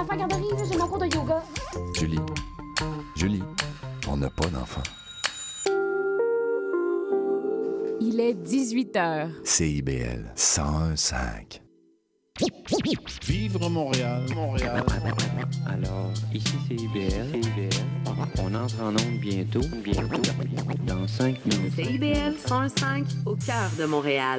enfants à garderie, j'ai mon cours de yoga. Julie. Julie, on n'a pas d'enfant. Il est 18 heures. CIBL 101.5. Vivre Montréal, Montréal. Alors, ici c'est IBL. IBL. On entre en onde bientôt, bientôt, dans 5 minutes. CIBL 105 au cœur de Montréal.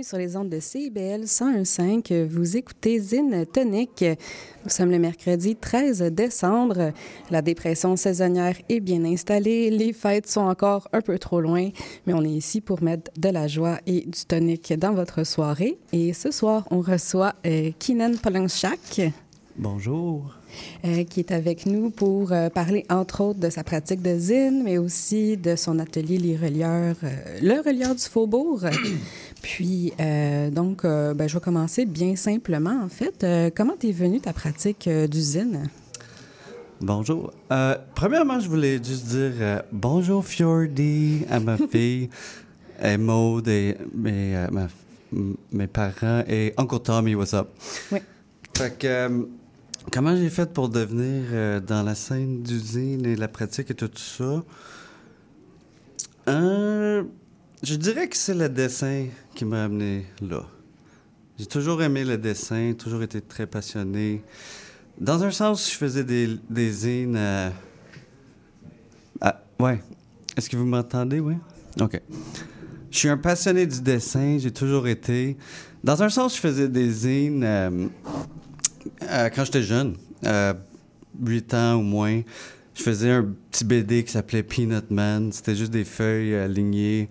Bienvenue sur les ondes de CIBL 101.5. Vous écoutez Zine Tonic. Nous sommes le mercredi 13 décembre. La dépression saisonnière est bien installée. Les fêtes sont encore un peu trop loin, mais on est ici pour mettre de la joie et du tonic dans votre soirée. Et ce soir, on reçoit euh, Kinan Polanchak. Bonjour. Euh, qui est avec nous pour euh, parler, entre autres, de sa pratique de zine, mais aussi de son atelier Les Relieurs, euh, le Relieur du Faubourg. Puis, euh, donc, euh, ben, je vais commencer bien simplement, en fait. Euh, comment est venue ta pratique du zine? Bonjour. Premièrement, je voulais juste dire bonjour Fjordi à ma fille, et Maud, et mes, ma- mes parents, et Uncle Tommy, what's up? Oui. Fait que, comment j'ai fait pour devenir dans la scène d'usine et la pratique et tout ça? Euh, je dirais que c'est le dessin qui m'a amené là. J'ai toujours aimé le dessin, toujours été très passionné. Dans un sens, je faisais des, des zines. euh, Ah, ouais. Est-ce que vous m'entendez, oui? OK. Je suis un passionné du dessin, j'ai toujours été. Dans un sens, je faisais des zines euh, euh, quand j'étais jeune, euh, 8 ans ou moins. Je faisais un petit BD qui s'appelait Peanut Man. C'était juste des feuilles alignées,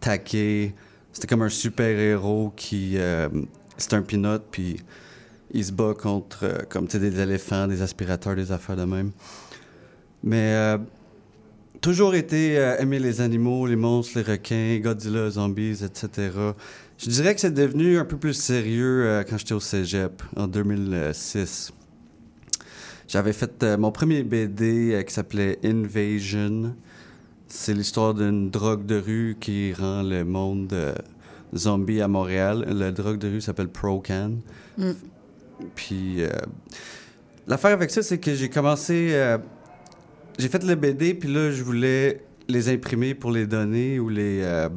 taquées. C'était comme un super-héros qui. euh, c'était un peanut, puis il se bat contre euh, des éléphants, des aspirateurs, des affaires de même. Mais euh, toujours été aimer les animaux, les monstres, les requins, Godzilla, zombies, etc. Je dirais que c'est devenu un peu plus sérieux quand j'étais au cégep en 2006. J'avais fait mon premier BD qui s'appelait Invasion. C'est l'histoire d'une drogue de rue qui rend le monde euh, zombie à Montréal. La drogue de rue s'appelle Procan. Mm. Puis euh, l'affaire avec ça, c'est que j'ai commencé. euh, j'ai fait le BD, puis là, je voulais les imprimer pour les donner ou les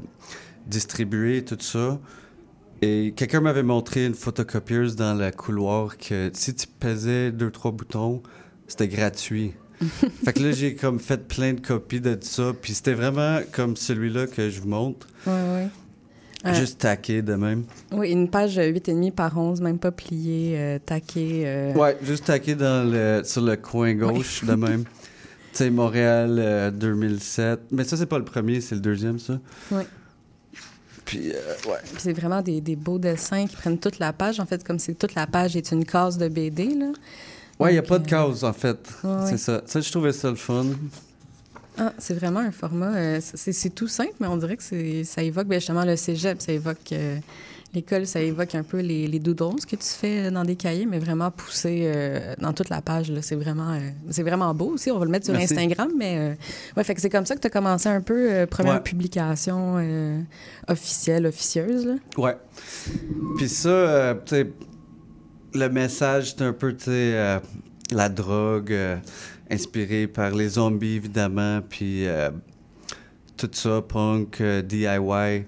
distribuer, tout ça. Et quelqu'un m'avait montré une photocopieuse dans le couloir que si tu pesais deux, trois boutons, c'était gratuit. fait que là, j'ai comme fait plein de copies de ça. Puis c'était vraiment comme celui-là que je vous montre. Oui, oui. Euh, Juste taqué de même. Oui, une page 8,5 par 11, même pas pliée, euh, taquée. euh, Ouais, juste taqué dans le, sur le coin gauche de même. Tu sais, Montréal euh, 2007. Mais ça, c'est pas le premier, c'est le deuxième, ça. Ouais. Puis, euh, ouais. Puis c'est vraiment des, des beaux dessins qui prennent toute la page. En fait, comme si toute la page est une case de BD, là. Ouais, il n'y a pas de euh, cause, en fait. ouais, ouais. C'est ça. Ça, je trouvais ça le fun. Ah, c'est vraiment un format. euh, c'est tout simple, mais on dirait que ça évoque ben, justement le cégep, ça évoque euh, l'école, ça évoque un peu les, les doodles que tu fais dans des cahiers, mais vraiment poussé euh, dans toute la page. C'est vraiment, c'est vraiment beau aussi. On va le mettre sur Merci. Instagram, mais euh, ouais, fait que c'est comme ça que tu as commencé un peu première Ouais. publication officielle, officieuse. Là. Ouais. Puis ça, tu sais, le message, c'est un peu, tu sais, euh, la drogue, euh, inspirée par les zombies, évidemment, puis euh, tout ça, punk, euh, DIY.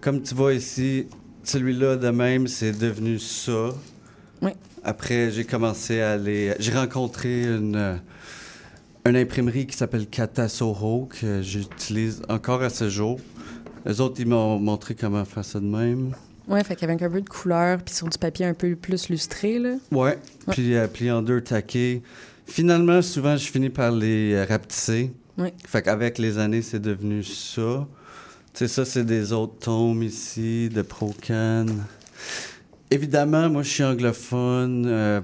Comme tu vois ici, celui-là de même, c'est devenu ça. Oui. Après, j'ai commencé à aller... J'ai rencontré une... une imprimerie qui s'appelle Katasoro, que j'utilise encore à ce jour. Les autres, ils m'ont montré comment faire ça de même. Ouais, fait qu'avec un peu de couleur, puis sur du papier un peu plus lustré. Là. Ouais, puis euh, plié en deux, taqué. Finalement, souvent, je finis par les euh, rapetisser. Oui. Fait qu'avec les années, c'est devenu ça. Tu sais, ça, c'est des autres tomes ici, de Procan. Évidemment, moi, je suis anglophone. euh,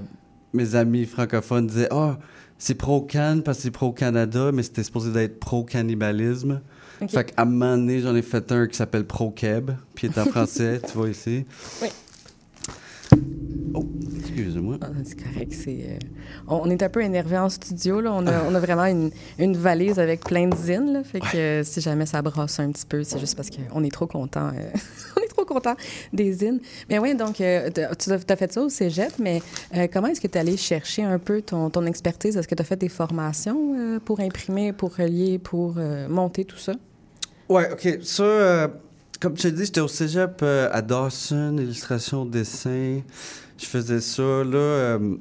mes amis francophones disaient « Ah, c'est pro-can parce que c'est pro-Canada, mais c'était supposé d'être pro-cannibalisme. Fait qu'à un moment donné, j'en ai fait un qui s'appelle Pro-Keb, puis il est en français, tu vois ici. Oui. Oh, excusez-moi. Ah, c'est correct. C'est, euh, on, on est un peu énervé en studio. Là. On, a, on a vraiment une, une valise avec plein de zines. Là. Fait que euh, si jamais ça brasse un petit peu, c'est juste parce qu'on est trop content. euh, on est trop content des zines. Mais oui, donc euh, tu as fait ça au cégep, mais comment est-ce que tu es allé chercher un peu ton, ton expertise? Est-ce que tu as fait des formations pour imprimer, pour relier, pour monter tout ça? Ouais, OK. Ça, euh, comme tu dit, j'étais au cégep euh, à Dawson, illustration, dessin. Je faisais ça, là. euh,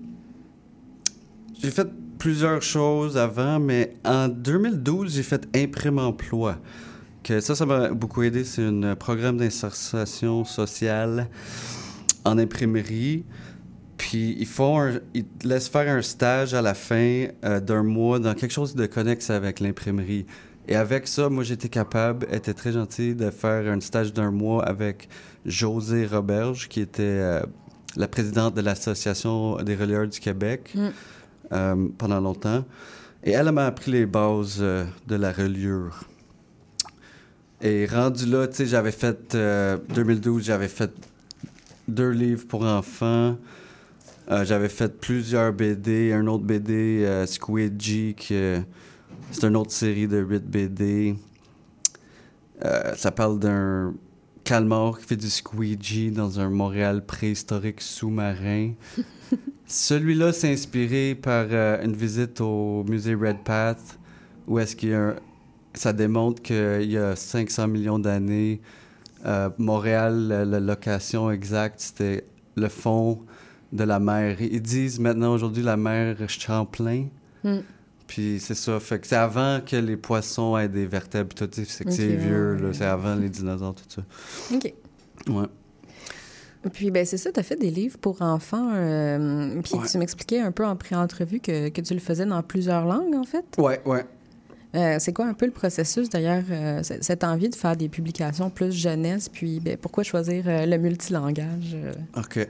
j'ai fait plusieurs choses avant, mais en 2012, j'ai fait Imprime Emploi. Ça, ça m'a beaucoup aidé. C'est un programme d'insertion sociale en imprimerie. Puis ils font un- ils te laissent faire un stage à la fin d'un mois dans quelque chose de connexe avec l'imprimerie. Et avec ça, moi, j'étais capable, était très gentille, de faire un stage d'un mois avec José Roberge, qui était euh, la présidente de l'Association des relieurs du Québec Mm. euh, pendant longtemps. Et elle m'a appris les bases euh, de la reliure. Et rendu là, tu sais, j'avais fait, euh, 2012, j'avais fait deux livres pour enfants. J'avais fait plusieurs BD, un autre BD, Squidgy, qui, euh, c'est une autre série de 8 BD. Euh, ça parle d'un calmar qui fait du squeegee dans un Montréal préhistorique sous-marin. Celui-là s'est inspiré par euh, une visite au musée Redpath, où est-ce qu'il y a un- ça démontre qu'il y a 500 millions d'années, euh, Montréal, la, la location exacte, c'était le fond de la mer. Ils disent maintenant aujourd'hui la mer Champlain. Mm. Puis c'est ça. Fait que c'est avant que les poissons aient des vertèbres. Tout, c'est que c'est vieux. ouais, là. ouais. C'est avant les dinosaures, tout ça. OK. Ouais. Puis, ben c'est ça, tu as fait des livres pour enfants. euh, puis Ouais. tu m'expliquais un peu en pré-entrevue que, que tu le faisais dans plusieurs langues, en fait? Ouais, ouais. Euh, c'est quoi un peu le processus, d'ailleurs, euh, cette envie de faire des publications plus jeunesse? Puis, ben, pourquoi choisir le multilangage? OK.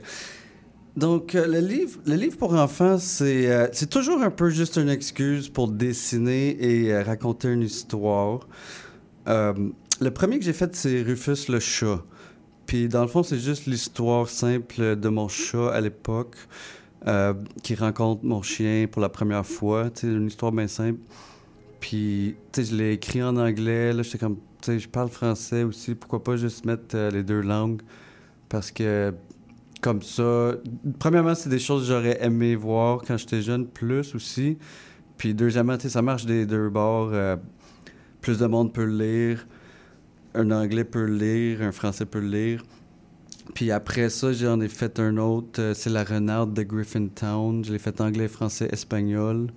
Donc, euh, le, livre, le livre pour enfants, c'est euh, c'est toujours un peu juste une excuse pour dessiner et euh, raconter une histoire. Le premier que j'ai fait, c'est Rufus le chat. Puis, dans le fond, c'est juste l'histoire simple de mon chat à l'époque qui rencontre mon chien pour la première fois. Sais, une histoire bien simple. Puis, je l'ai écrit en anglais. Là, j'étais comme, je parle français aussi. Pourquoi pas juste mettre les deux langues? Parce que comme ça. Premièrement, c'est des choses que j'aurais aimé voir quand j'étais jeune, plus aussi. Puis deuxièmement, ça marche des deux bords. euh, plus de monde peut lire. Un anglais peut lire, un français peut lire. Puis après ça, j'en ai fait un autre. euh, c'est La Renarde de Griffintown. Je l'ai fait anglais, français, espagnol.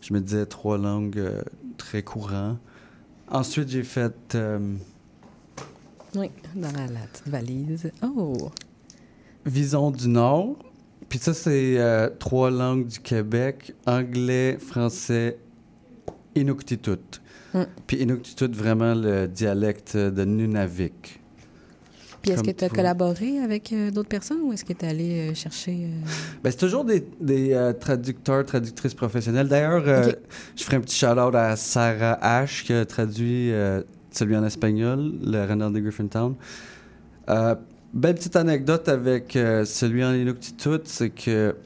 Je me disais trois langues euh, très courantes. Ensuite, j'ai fait... Oui, dans la, la petite valise. Oh! Vison du Nord. Puis ça, c'est euh, trois langues du Québec anglais, français, Inuktitut. Mm. Puis Inuktitut, vraiment le dialecte de Nunavik. Puis est-ce que tu as collaboré avec euh, d'autres personnes ou est-ce que tu es allé euh, chercher... Ben, c'est toujours des, des, traducteurs, traductrices professionnelles. D'ailleurs, je ferai un petit shout-out à Sarah H, qui a traduit celui en espagnol, le Renard de Griffintown. Euh, belle petite anecdote avec euh, celui en Inuktitut, c'est que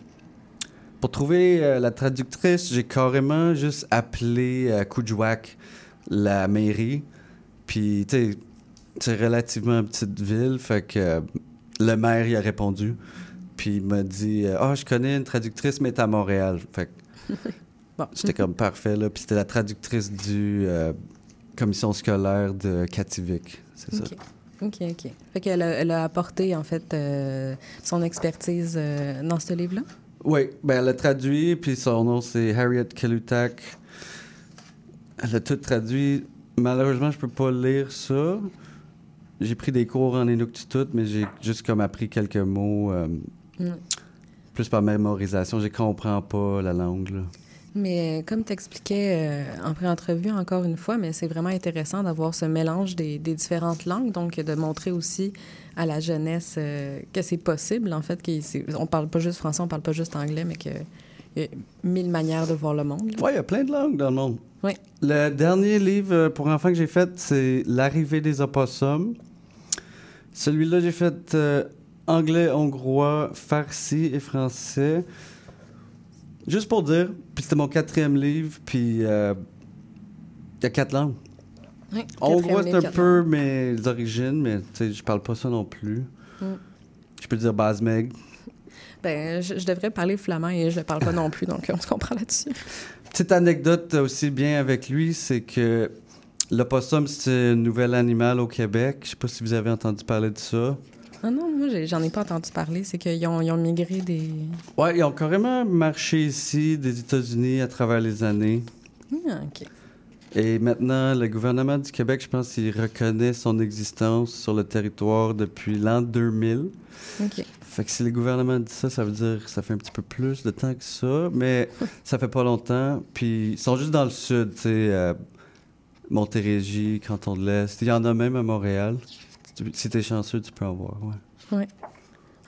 pour trouver euh, la traductrice, j'ai carrément juste appelé euh, Kuujjuaq, la mairie. Puis, tu sais, c'est relativement une petite ville, fait que euh, le maire y a répondu. Puis il m'a dit euh, Ah, je connais une traductrice, mais est à Montréal. Fait que Bon. j'étais comme parfait, là. Puis c'était la traductrice du euh, commission scolaire de Kativik. C'est ça. OK. OK, OK. Fait qu'elle a, elle a apporté, en fait, euh, son expertise euh, dans ce livre-là? Oui, ben elle a traduit, puis son nom c'est Harriet Kelutak. Elle a tout traduit. Malheureusement, je peux pas lire ça. J'ai pris des cours en Inuktitut, mais j'ai juste comme appris quelques mots, euh, Mm. plus par mémorisation. Je comprends pas la langue, là. Mais euh, comme tu expliquais en pré-entrevue, encore une fois, mais c'est vraiment intéressant d'avoir ce mélange des, des différentes langues, donc de montrer aussi à la jeunesse euh, que c'est possible, en fait, qu'on parle pas juste français, on parle pas juste anglais, mais que il y a mille manières de voir le monde. Ouais, il y a plein de langues dans le monde. Oui. Le dernier livre euh, pour enfants que j'ai fait, c'est L'arrivée des opossums. Celui-là, j'ai fait euh, anglais, hongrois, farsi et français. Juste pour dire, puis c'était mon quatrième livre, puis euh, il y a quatre langues. Oui, c'est livre, un peu mes origines, mais tu sais, je parle pas ça non plus. Mm. Je peux dire Basmeg. Ben, je, je devrais parler flamand et je le parle pas non plus, donc on se comprend là-dessus. Petite anecdote aussi bien avec lui, c'est que l'opossum, c'est un nouvel animal au Québec. Je sais pas si vous avez entendu parler de ça. Ah non, moi, j'en ai pas entendu parler. C'est qu'ils ont, ils ont migré des... Ouais, ils ont carrément marché ici des États-Unis à travers les années. Ah, OK. Et maintenant, le gouvernement du Québec, je pense qu'il reconnaît son existence sur le territoire depuis l'an 2000. OK. Fait que si le gouvernement dit ça, ça veut dire que ça fait un petit peu plus de temps que ça, mais ça fait pas longtemps. Puis ils sont juste dans le sud, tu sais, euh, Montérégie, Canton de l'Est. Il y en a même à Montréal. Si t'es chanceux, tu peux en voir, ouais.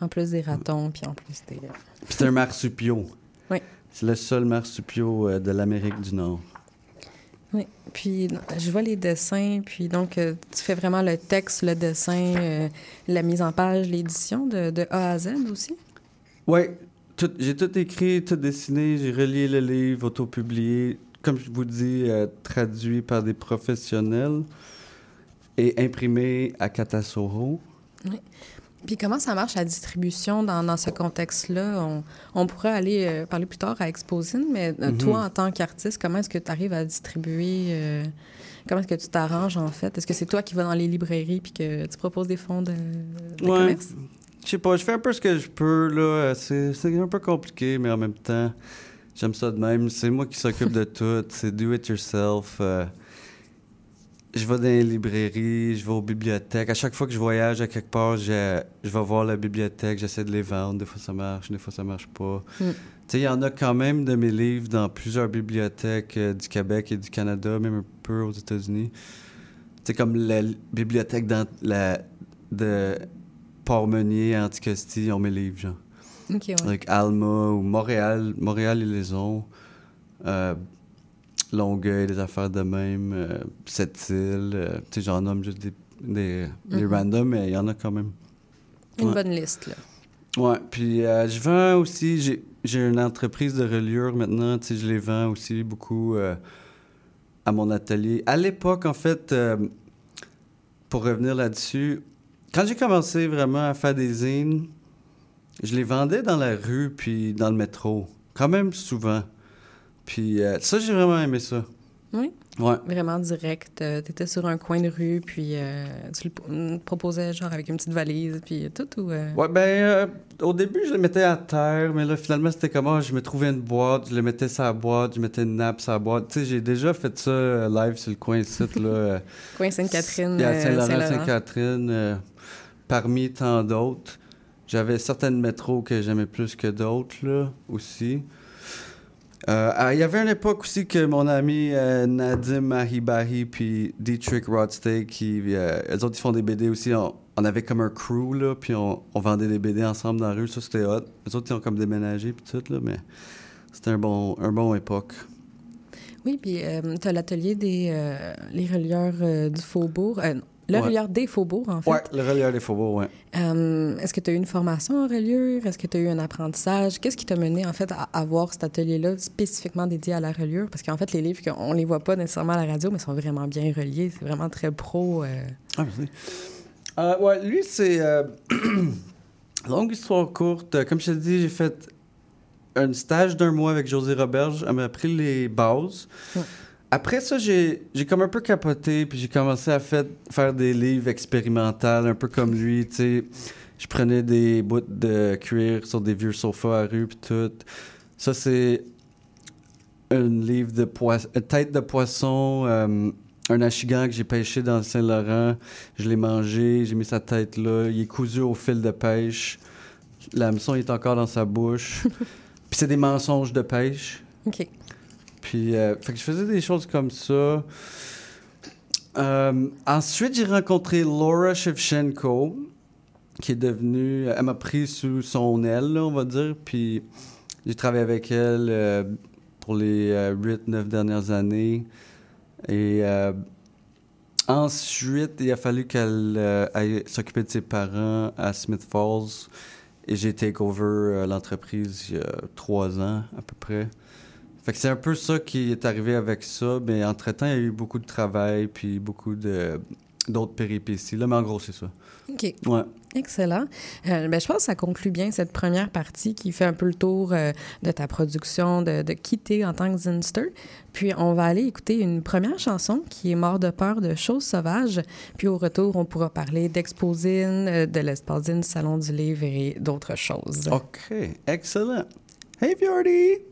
En plus des ratons, puis en plus des... Puis c'est un marsupio. Oui. C'est le seul marsupio euh, de l'Amérique du Nord. Oui. Puis je vois les dessins, puis donc euh, tu fais vraiment le texte, le dessin, euh, la mise en page, l'édition de, de A à Z aussi? Oui, j'ai tout écrit, tout dessiné, j'ai relié le livre, auto-publié, comme je vous dis, traduit par des professionnels et imprimé à Katasoro. Puis comment ça marche la distribution dans, dans ce contexte-là? On, on pourrait aller euh, parler plus tard à Exposine, mais euh, Mhm. toi, en tant qu'artiste, comment est-ce que tu arrives à distribuer? euh, comment est-ce que tu t'arranges, en fait? Est-ce que c'est toi qui vas dans les librairies puis que tu proposes des fonds de, de Ouais. commerce? Je sais pas, je fais un peu ce que je peux, là. C'est c'est un peu compliqué, mais en même temps, j'aime ça de même. C'est moi qui s'occupe de tout. C'est do it yourself. Euh, je vais dans les librairies, je vais aux bibliothèques. À chaque fois que je voyage à quelque part, je, je vais voir la bibliothèque, j'essaie de les vendre. Des fois, ça marche, des fois, ça marche pas. Mm. Tu sais, il y en a quand même de mes livres dans plusieurs bibliothèques euh, du Québec et du Canada, même un peu aux États-Unis. Tu sais, comme la li- bibliothèque dans la, de Port-Meunier Anticosti, ils ont mes livres, genre. OK, ouais. Avec Alma ou Montréal, Montréal, ils les ont. Euh, Longueuil, des affaires de même. Euh, Sept-Îles. euh, tu sais, j'en nomme juste des, des, des Mhm. randoms, mais il y en a quand même. Une Ouais. bonne liste, là. Ouais, puis euh, je vends aussi, j'ai, une entreprise de reliure maintenant, tu sais, je les vends aussi beaucoup à mon atelier. À l'époque, en fait, pour revenir là-dessus, quand j'ai commencé vraiment à faire des zines, je les vendais dans la rue puis dans le métro, quand même souvent. Puis euh, ça, j'ai vraiment aimé ça. Oui? Ouais. Vraiment direct. tu étais sur un coin de rue, puis euh, tu le proposais, genre, avec une petite valise, puis tout, ou... euh, Ouais, ben, euh, au début, je le mettais à terre, mais là, finalement, c'était comment je me trouvais une boîte, je le mettais sur la boîte, je mettais une nappe sur la boîte. Tu sais, j'ai déjà fait ça euh, live sur le coin ici, là. euh, Coin Sainte-Catherine, Il y a euh, Saint-Laurent, Saint-Laurent. Sainte-Catherine, euh, parmi tant d'autres. J'avais certaines métros que j'aimais plus que d'autres, là, aussi. Euh, ah, Il y avait une époque aussi que mon ami euh, Nadim Mahibari puis Dietrich Rodstay, qui, euh, autres, ils font des BD aussi. On, avait comme un crew, là, puis on, vendait des BD ensemble dans la rue. Ça, c'était hot. Eux autres, ils ont comme déménagé, puis tout, là, mais c'était un bon, un bon époque. Oui, puis tu as l'atelier des euh, les relieurs euh, du Faubourg. Le Ouais. relieur des Faubourgs, en fait. Ouais, le relieur des faubourgs, ouais. Euh, Est-ce que tu as eu une formation en reliure? Est-ce que tu as eu un apprentissage? Qu'est-ce qui t'a mené, en fait, à avoir cet atelier-là spécifiquement dédié à la reliure? Parce qu'en fait, les livres, on les voit pas nécessairement à la radio, mais sont vraiment bien reliés. C'est vraiment très pro. euh. Ah, merci. Euh, ouais, lui, c'est. euh, longue histoire courte. Comme je te dis, j'ai fait un stage d'un mois avec José Roberge. Elle m'a appris les bases. Ouais. Après ça, j'ai j'ai comme un peu capoté, puis j'ai commencé à fait- faire des livres expérimentaux, un peu comme lui, tu sais. Je prenais des bouts de cuir sur des vieux sofas à rue, puis tout. Ça, c'est un livre de poisson, tête de poisson, euh, un achigan que j'ai pêché dans le Saint-Laurent. Je l'ai mangé, j'ai mis sa tête là. Il est cousu au fil de pêche. L'hameçon est encore dans sa bouche. Puis c'est des mensonges de pêche. OK. Puis, euh, fait que je faisais des choses comme ça. Euh, ensuite, j'ai rencontré Laura Shevchenko, qui est devenue. Elle m'a pris sous son aile, on va dire. Puis, J'ai travaillé avec elle euh, pour les 8-9 dernières années. Et euh, ensuite, il a fallu qu'elle euh, s'occuper de ses parents à Smith Falls. Et j'ai take over euh, l'entreprise il y a trois ans à peu près. Fait que c'est un peu ça qui est arrivé avec ça. Mais entre-temps, il y a eu beaucoup de travail puis beaucoup de d'autres péripéties. Là, mais en gros, c'est ça. OK. Ouais. Excellent. Euh, ben, je pense que ça conclut bien cette première partie qui fait un peu le tour euh, de ta production, de, de quitter en tant que Zinster. Puis on va aller écouter une première chanson qui est Mort de peur de Choses sauvages. Puis au retour, on pourra parler d'Exposine, euh, de l'Espausine, Salon du livre et d'autres choses. OK. Excellent. Hey, Fjordy!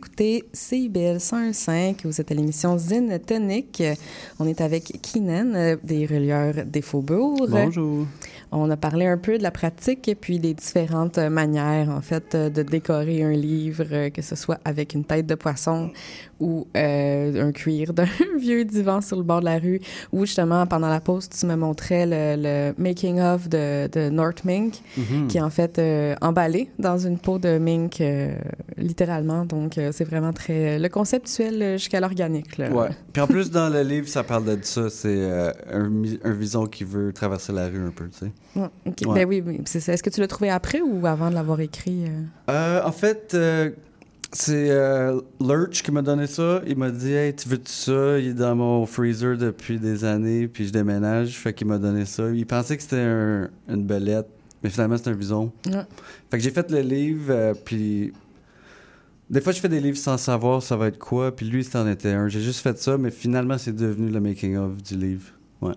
écoutez CIBL 101.5, vous êtes à l'émission Zine Tonic. On est avec Keenan, euh, des relieurs des Faubourgs. Bonjour. On a parlé un peu de la pratique et puis des différentes manières, en fait, euh, de décorer un livre, euh, que ce soit avec une tête de poisson ou euh, un cuir d'un vieux divan sur le bord de la rue, ou justement, pendant la pause, tu me montrais le, le making-of de, de North Mink, Mhm. qui est en fait euh, emballé dans une peau de mink, euh, littéralement. Donc, c'est vraiment très... Le conceptuel jusqu'à l'organique. Ouais. Puis en plus, dans le livre, ça parle de ça. C'est un, un vison qui veut traverser la rue un peu, tu sais. Ouais. Ben oui, oui, c'est ça. Est-ce que tu l'as trouvé après ou avant de l'avoir écrit? en fait, C'est euh, Lurch qui m'a donné ça. Il m'a dit Hey, tu veux ça? Il est dans mon freezer depuis des années, puis je déménage. Fait qu'il m'a donné ça. Il pensait que c'était un- une belette, mais finalement, c'est un bison. Ouais. Fait que j'ai fait le livre, euh, puis. Des fois, je fais des livres sans savoir ça va être quoi, puis lui, c'en était un. J'ai juste fait ça, mais finalement, c'est devenu le making-of du livre. Ouais.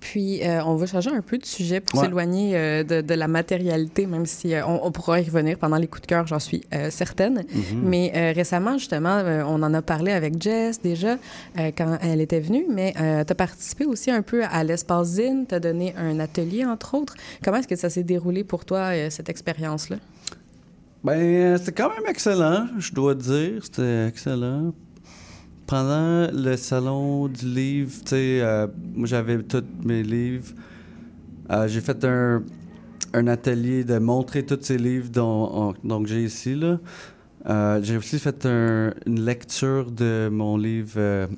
Puis, euh, on va changer un peu de sujet pour Ouais. s'éloigner euh, de, de la matérialité, même si euh, on, on pourra y revenir pendant les coups de cœur, j'en suis certaine. Mhm. Mais récemment, justement, on en a parlé avec Jess déjà quand elle était venue, mais tu as participé aussi un peu à l'espace Zine, tu as donné un atelier, entre autres. Comment est-ce que ça s'est déroulé pour toi, cette expérience-là? Ben, c'était quand même excellent, je dois dire. C'était excellent. Pendant le salon du livre, tu sais, euh, moi j'avais tous mes livres. Euh, j'ai fait un, un atelier de montrer tous ces livres dont, on- donc j'ai ici. Là. Euh, j'ai aussi fait un- une lecture de mon livre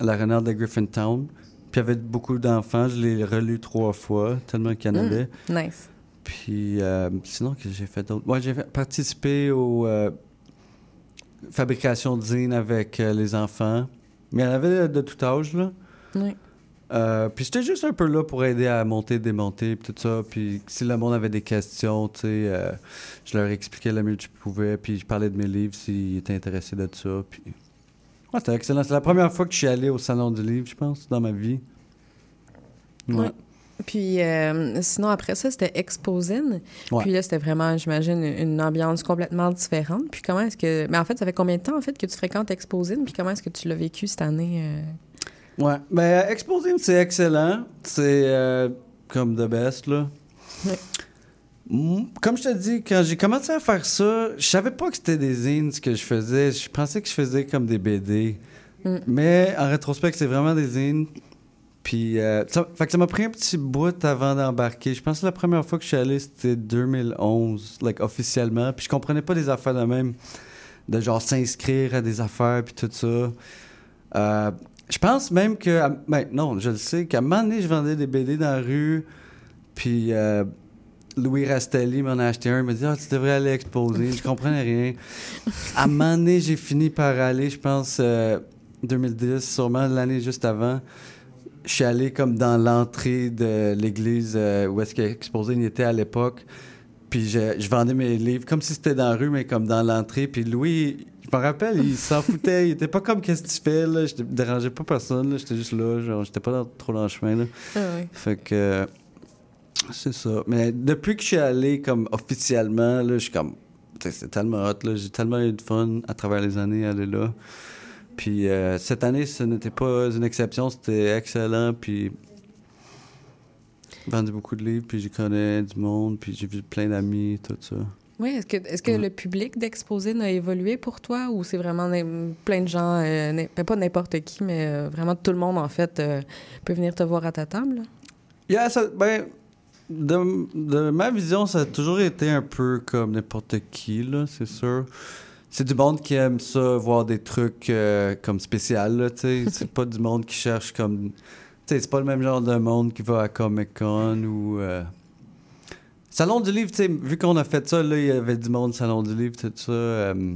La renarde de Griffintown. Puis il y avait beaucoup d'enfants, je l'ai relu trois fois, tellement qu'il y en Mm. avait. Nice. Puis sinon, que j'ai fait d'autres. Moi, j'ai fait- participé aux fabrications de zines avec euh, les enfants. Mais il y en avait de tout âge, là. Oui. Euh, puis j'étais juste un peu là pour aider à monter, démonter, puis tout ça. Puis si le monde avait des questions, tu sais, euh, je leur expliquais le mieux que je pouvais. Puis je parlais de mes livres s'ils étaient intéressés de ça. Puis... Ouais, c'était excellent. C'est la première fois que je suis allé au Salon du Livre, je pense, dans ma vie. Ouais. Ouais. Puis euh, sinon, après ça, c'était Exposine. Ouais. Puis là, c'était vraiment, j'imagine, une ambiance complètement différente. Puis comment est-ce que... Mais en fait, ça fait combien de temps, en fait, que tu fréquentes Exposine? Puis comment est-ce que tu l'as vécu cette année? euh? Ouais. Ben, Exposing, c'est excellent. C'est euh, comme the best, là. Ouais. Mm, Comme je te dis, quand j'ai commencé à faire ça, je savais pas que c'était des zines ce que je faisais. Je pensais que je faisais comme des BD. Mm. Mais en rétrospect, c'est vraiment des zines. Puis, euh, ça, fait que ça m'a pris un petit bout avant d'embarquer. Je pense que la première fois que je suis allé, c'était 2011, like, officiellement. Puis je comprenais pas des affaires de même, de genre s'inscrire à des affaires, puis tout ça. Euh, je pense même que. à- Ben, non, je le sais, qu'à un moment donné, je vendais des BD dans la rue, puis euh, Louis Rastelli m'en a acheté un. Il m'a dit Ah, tu devrais aller exposer. Je comprenais rien. À un moment donné, j'ai fini par aller, je pense, euh, 2010, sûrement l'année juste avant. Je suis allé comme dans l'entrée de l'église euh, où est-ce qu'Exposé il était à l'époque. Puis je, je vendais mes livres comme si c'était dans la rue, mais comme dans l'entrée. Puis Louis, je me rappelle, il s'en foutait. Il était pas comme qu'est-ce que tu fais, là. Je ne dérangeais pas personne, là. J'étais juste là. Genre, j'étais pas dans- trop dans le chemin, là. Ah oui. Fait que. c'est ça. Mais depuis que je suis allé comme officiellement, là, je suis comme. C'est tellement hot, là. J'ai tellement eu de fun à travers les années à aller là. Puis euh, cette année, ce n'était pas une exception. C'était excellent. Puis. Vendu beaucoup de livres, puis j'y connais du monde, puis j'ai vu plein d'amis, tout ça. Oui, est-ce que, est-ce que Ouais. le public d'Exposine a évolué pour toi ou c'est vraiment plein de gens, euh, ben, pas n'importe qui, mais euh, vraiment tout le monde, en fait, euh, peut venir te voir à ta table? Yeah, ça, ben, de, de ma vision, ça a toujours été un peu comme n'importe qui, là, c'est sûr. C'est du monde qui aime ça, voir des trucs euh, comme spécial, tu sais. C'est pas du monde qui cherche comme... Tu sais, c'est pas le même genre de monde qui va à Comic-Con ou... euh, Salon du livre, tu sais, vu qu'on a fait ça, là, il y avait du monde Salon du livre, tout ça. euh,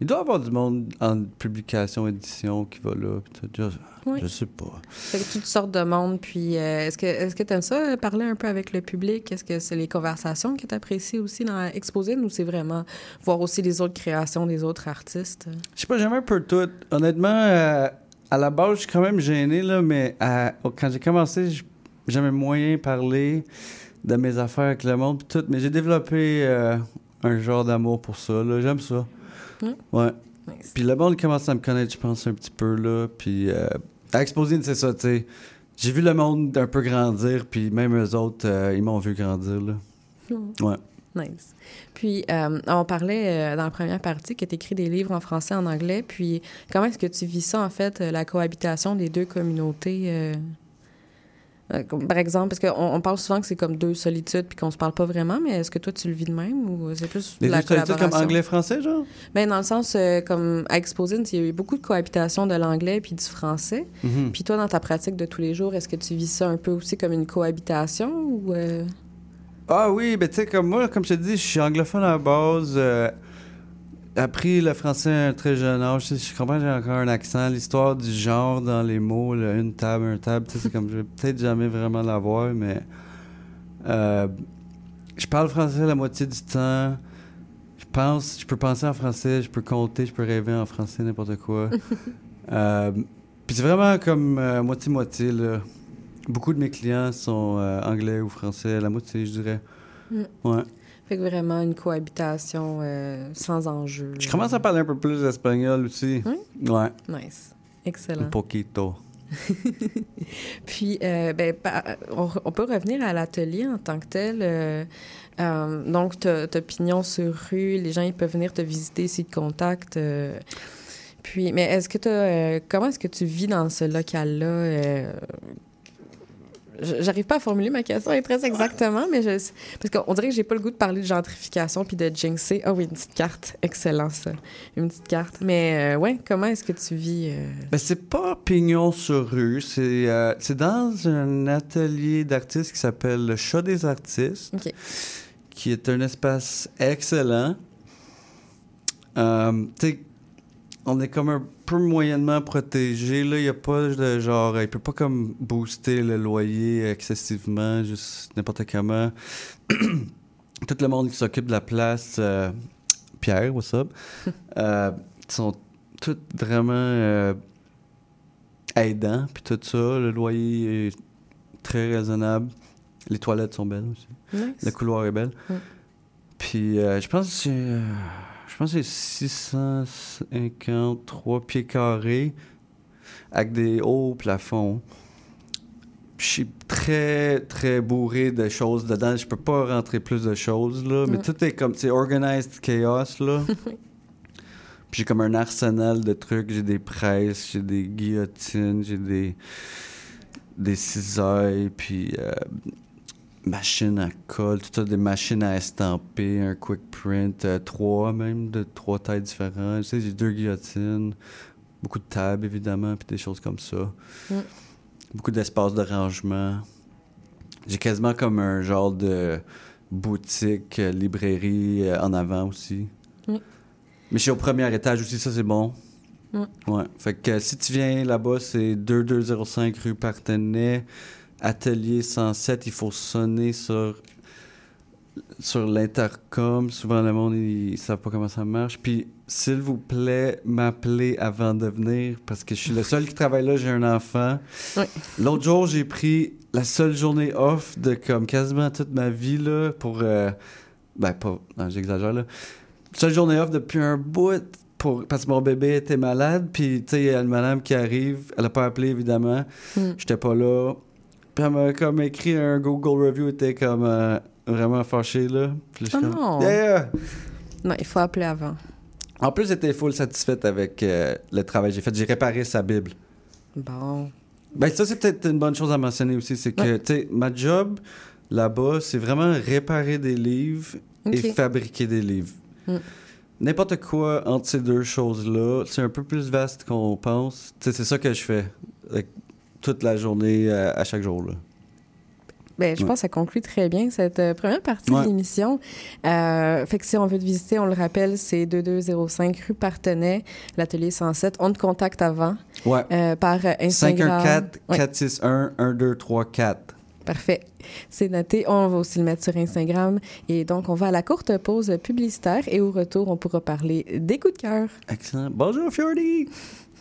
il doit y avoir du monde en publication, édition qui va là. Je, Oui. je sais pas. Fait que toutes sortes de monde. Puis, euh, est-ce que est-ce que tu aimes ça, euh, parler un peu avec le public? Est-ce que c'est les conversations que tu apprécies aussi dans Exposine ou c'est vraiment voir aussi les autres créations des autres artistes? Je sais pas, j'aime un peu tout. Honnêtement, euh, à la base, je suis quand même gêné, là, mais quand j'ai commencé, j'aimais moyen parler de mes affaires avec le monde, pis tout. Mais j'ai développé un genre d'amour pour ça. J'aime ça. Mm. Ouais. Nice. Puis le monde commence à me connaître, je pense, un petit peu, là. Puis euh, à Exposine, c'est ça, tu sais. J'ai vu le monde un peu grandir, puis même eux autres, euh, ils m'ont vu grandir, là. Ouais. Nice. Puis, euh, on parlait euh, dans la première partie que tu écris des livres en français et en anglais. Puis, comment est-ce que tu vis ça, en fait, la cohabitation des deux communautés? Euh, comme, par exemple, parce qu'on on parle souvent que c'est comme deux solitudes puis qu'on se parle pas vraiment, mais est-ce que toi, tu le vis de même ou c'est plus Les la deux solitudes comme anglais-français, genre? Ben, dans le sens, euh, comme à Exposine, il y a eu beaucoup de cohabitation de l'anglais puis du français. Mhm. Puis toi, dans ta pratique de tous les jours, est-ce que tu vis ça un peu aussi comme une cohabitation ou... euh, Ah oui, ben tu sais, comme moi, comme je te dis, je suis anglophone à la base. euh, appris le français à un très jeune âge. Je, je comprends que j'ai encore un accent. L'histoire du genre dans les mots, là, une table, un table, c'est comme je vais peut-être jamais vraiment l'avoir, mais euh, je parle français la moitié du temps. Je pense, je peux penser en français, je peux compter, je peux rêver en français, n'importe quoi. Euh, Puis c'est vraiment comme euh, moitié-moitié, là. Beaucoup de mes clients sont anglais ou français, la moitié, je dirais. Mm. Ouais. Fait que vraiment une cohabitation euh, sans enjeu. Je commence à parler un peu plus espagnol aussi. Ouais. Nice. Un Excellent. poquito. Puis, euh, ben, on, on peut revenir à l'atelier en tant que tel. euh, euh, donc, tu as pignon sur rue, les gens ils peuvent venir te visiter s'ils te contactent. puis, mais est-ce que tu comment est-ce que tu vis dans ce local-là? J'arrive pas à formuler ma question très exactement, mais je, parce qu'on dirait que j'ai pas le goût de parler de gentrification puis de jinxer. Ah oui, une petite carte, excellent ça, une petite carte. Mais euh, ouais, comment est-ce que tu vis euh? Ben, c'est pas pignon sur rue, c'est euh, c'est dans un atelier d'artistes qui s'appelle le Chat des artistes, qui est un espace excellent. Tu sais, on est comme un peu moyennement protégé. Là, il a pas de genre. Il peut pas comme booster le loyer excessivement, juste n'importe comment. Tout le monde qui s'occupe de la place, euh, Pierre, what's up? euh, ils sont tous vraiment euh, aidants, puis tout ça. Le loyer est très raisonnable. Les toilettes sont belles aussi. Nice. Le couloir est belle. Mm. Puis euh, je pense que c'est pense que c'est 653 pieds carrés avec des hauts plafonds. Je suis très, très bourré de choses dedans. Je peux pas rentrer plus de choses, là. Mais Mm. tout est comme, c'est organized chaos, là. Puis j'ai comme un arsenal de trucs. J'ai des presses, j'ai des guillotines, j'ai des, des cisailles, puis euh, machines à colle, tout ça, des machines à estamper, un quick print, euh, trois même, de trois tailles différentes. Tu sais, j'ai deux guillotines, beaucoup de tables, évidemment, puis des choses comme ça. Mm. Beaucoup d'espace de rangement. J'ai quasiment comme un genre de boutique, euh, librairie euh, en avant aussi. Mm. Mais je suis au premier étage aussi, ça c'est bon. Mm. Ouais. Fait que si tu viens là-bas, c'est 2205 rue Partenay, atelier 107. Il faut sonner sur, sur l'intercom. Souvent, le monde, ils, ils savent pas comment ça marche. Puis, s'il vous plaît, m'appeler avant de venir parce que je suis le seul qui travaille là. J'ai un enfant. Oui. L'autre jour, j'ai pris la seule journée off de comme quasiment toute ma vie là pour. euh, ben, pas. Non, j'exagère là. Seule journée off depuis un bout pour, parce que mon bébé était malade. Puis, tu sais, il y a une madame qui arrive. Elle a pas appelé, évidemment. Mm. J'étais pas là. Puis, elle m'a comme écrit un Google review. Elle était comme euh, vraiment fâchée, là. Puis, Oh comme, non. Yeah, yeah. Non, il faut appeler avant. En plus, j'étais full satisfaite avec euh, le travail que j'ai fait. J'ai réparé sa Bible. Bon. Ben, ça, c'est peut-être une bonne chose à mentionner aussi. C'est que, tu sais, ma job là-bas, c'est vraiment réparer des livres et fabriquer des livres. Mm. N'importe quoi entre ces deux choses-là, c'est un peu plus vaste qu'on pense. Tu sais, c'est ça que je fais toute la journée, euh, à chaque jour. Là. Ben, je Ouais. pense que ça conclut très bien cette euh, première partie Ouais. de l'émission. Euh, fait que si on veut te visiter, on le rappelle, c'est 2205 rue Partenay, l'atelier 107. On te contacte avant Ouais. euh, par Instagram. 514 Ouais. 461 1234. Parfait. C'est noté. On va aussi le mettre sur Instagram. Et donc, on va à la courte pause publicitaire et au retour, on pourra parler des coups de cœur. Excellent. Bonjour, Fjordy!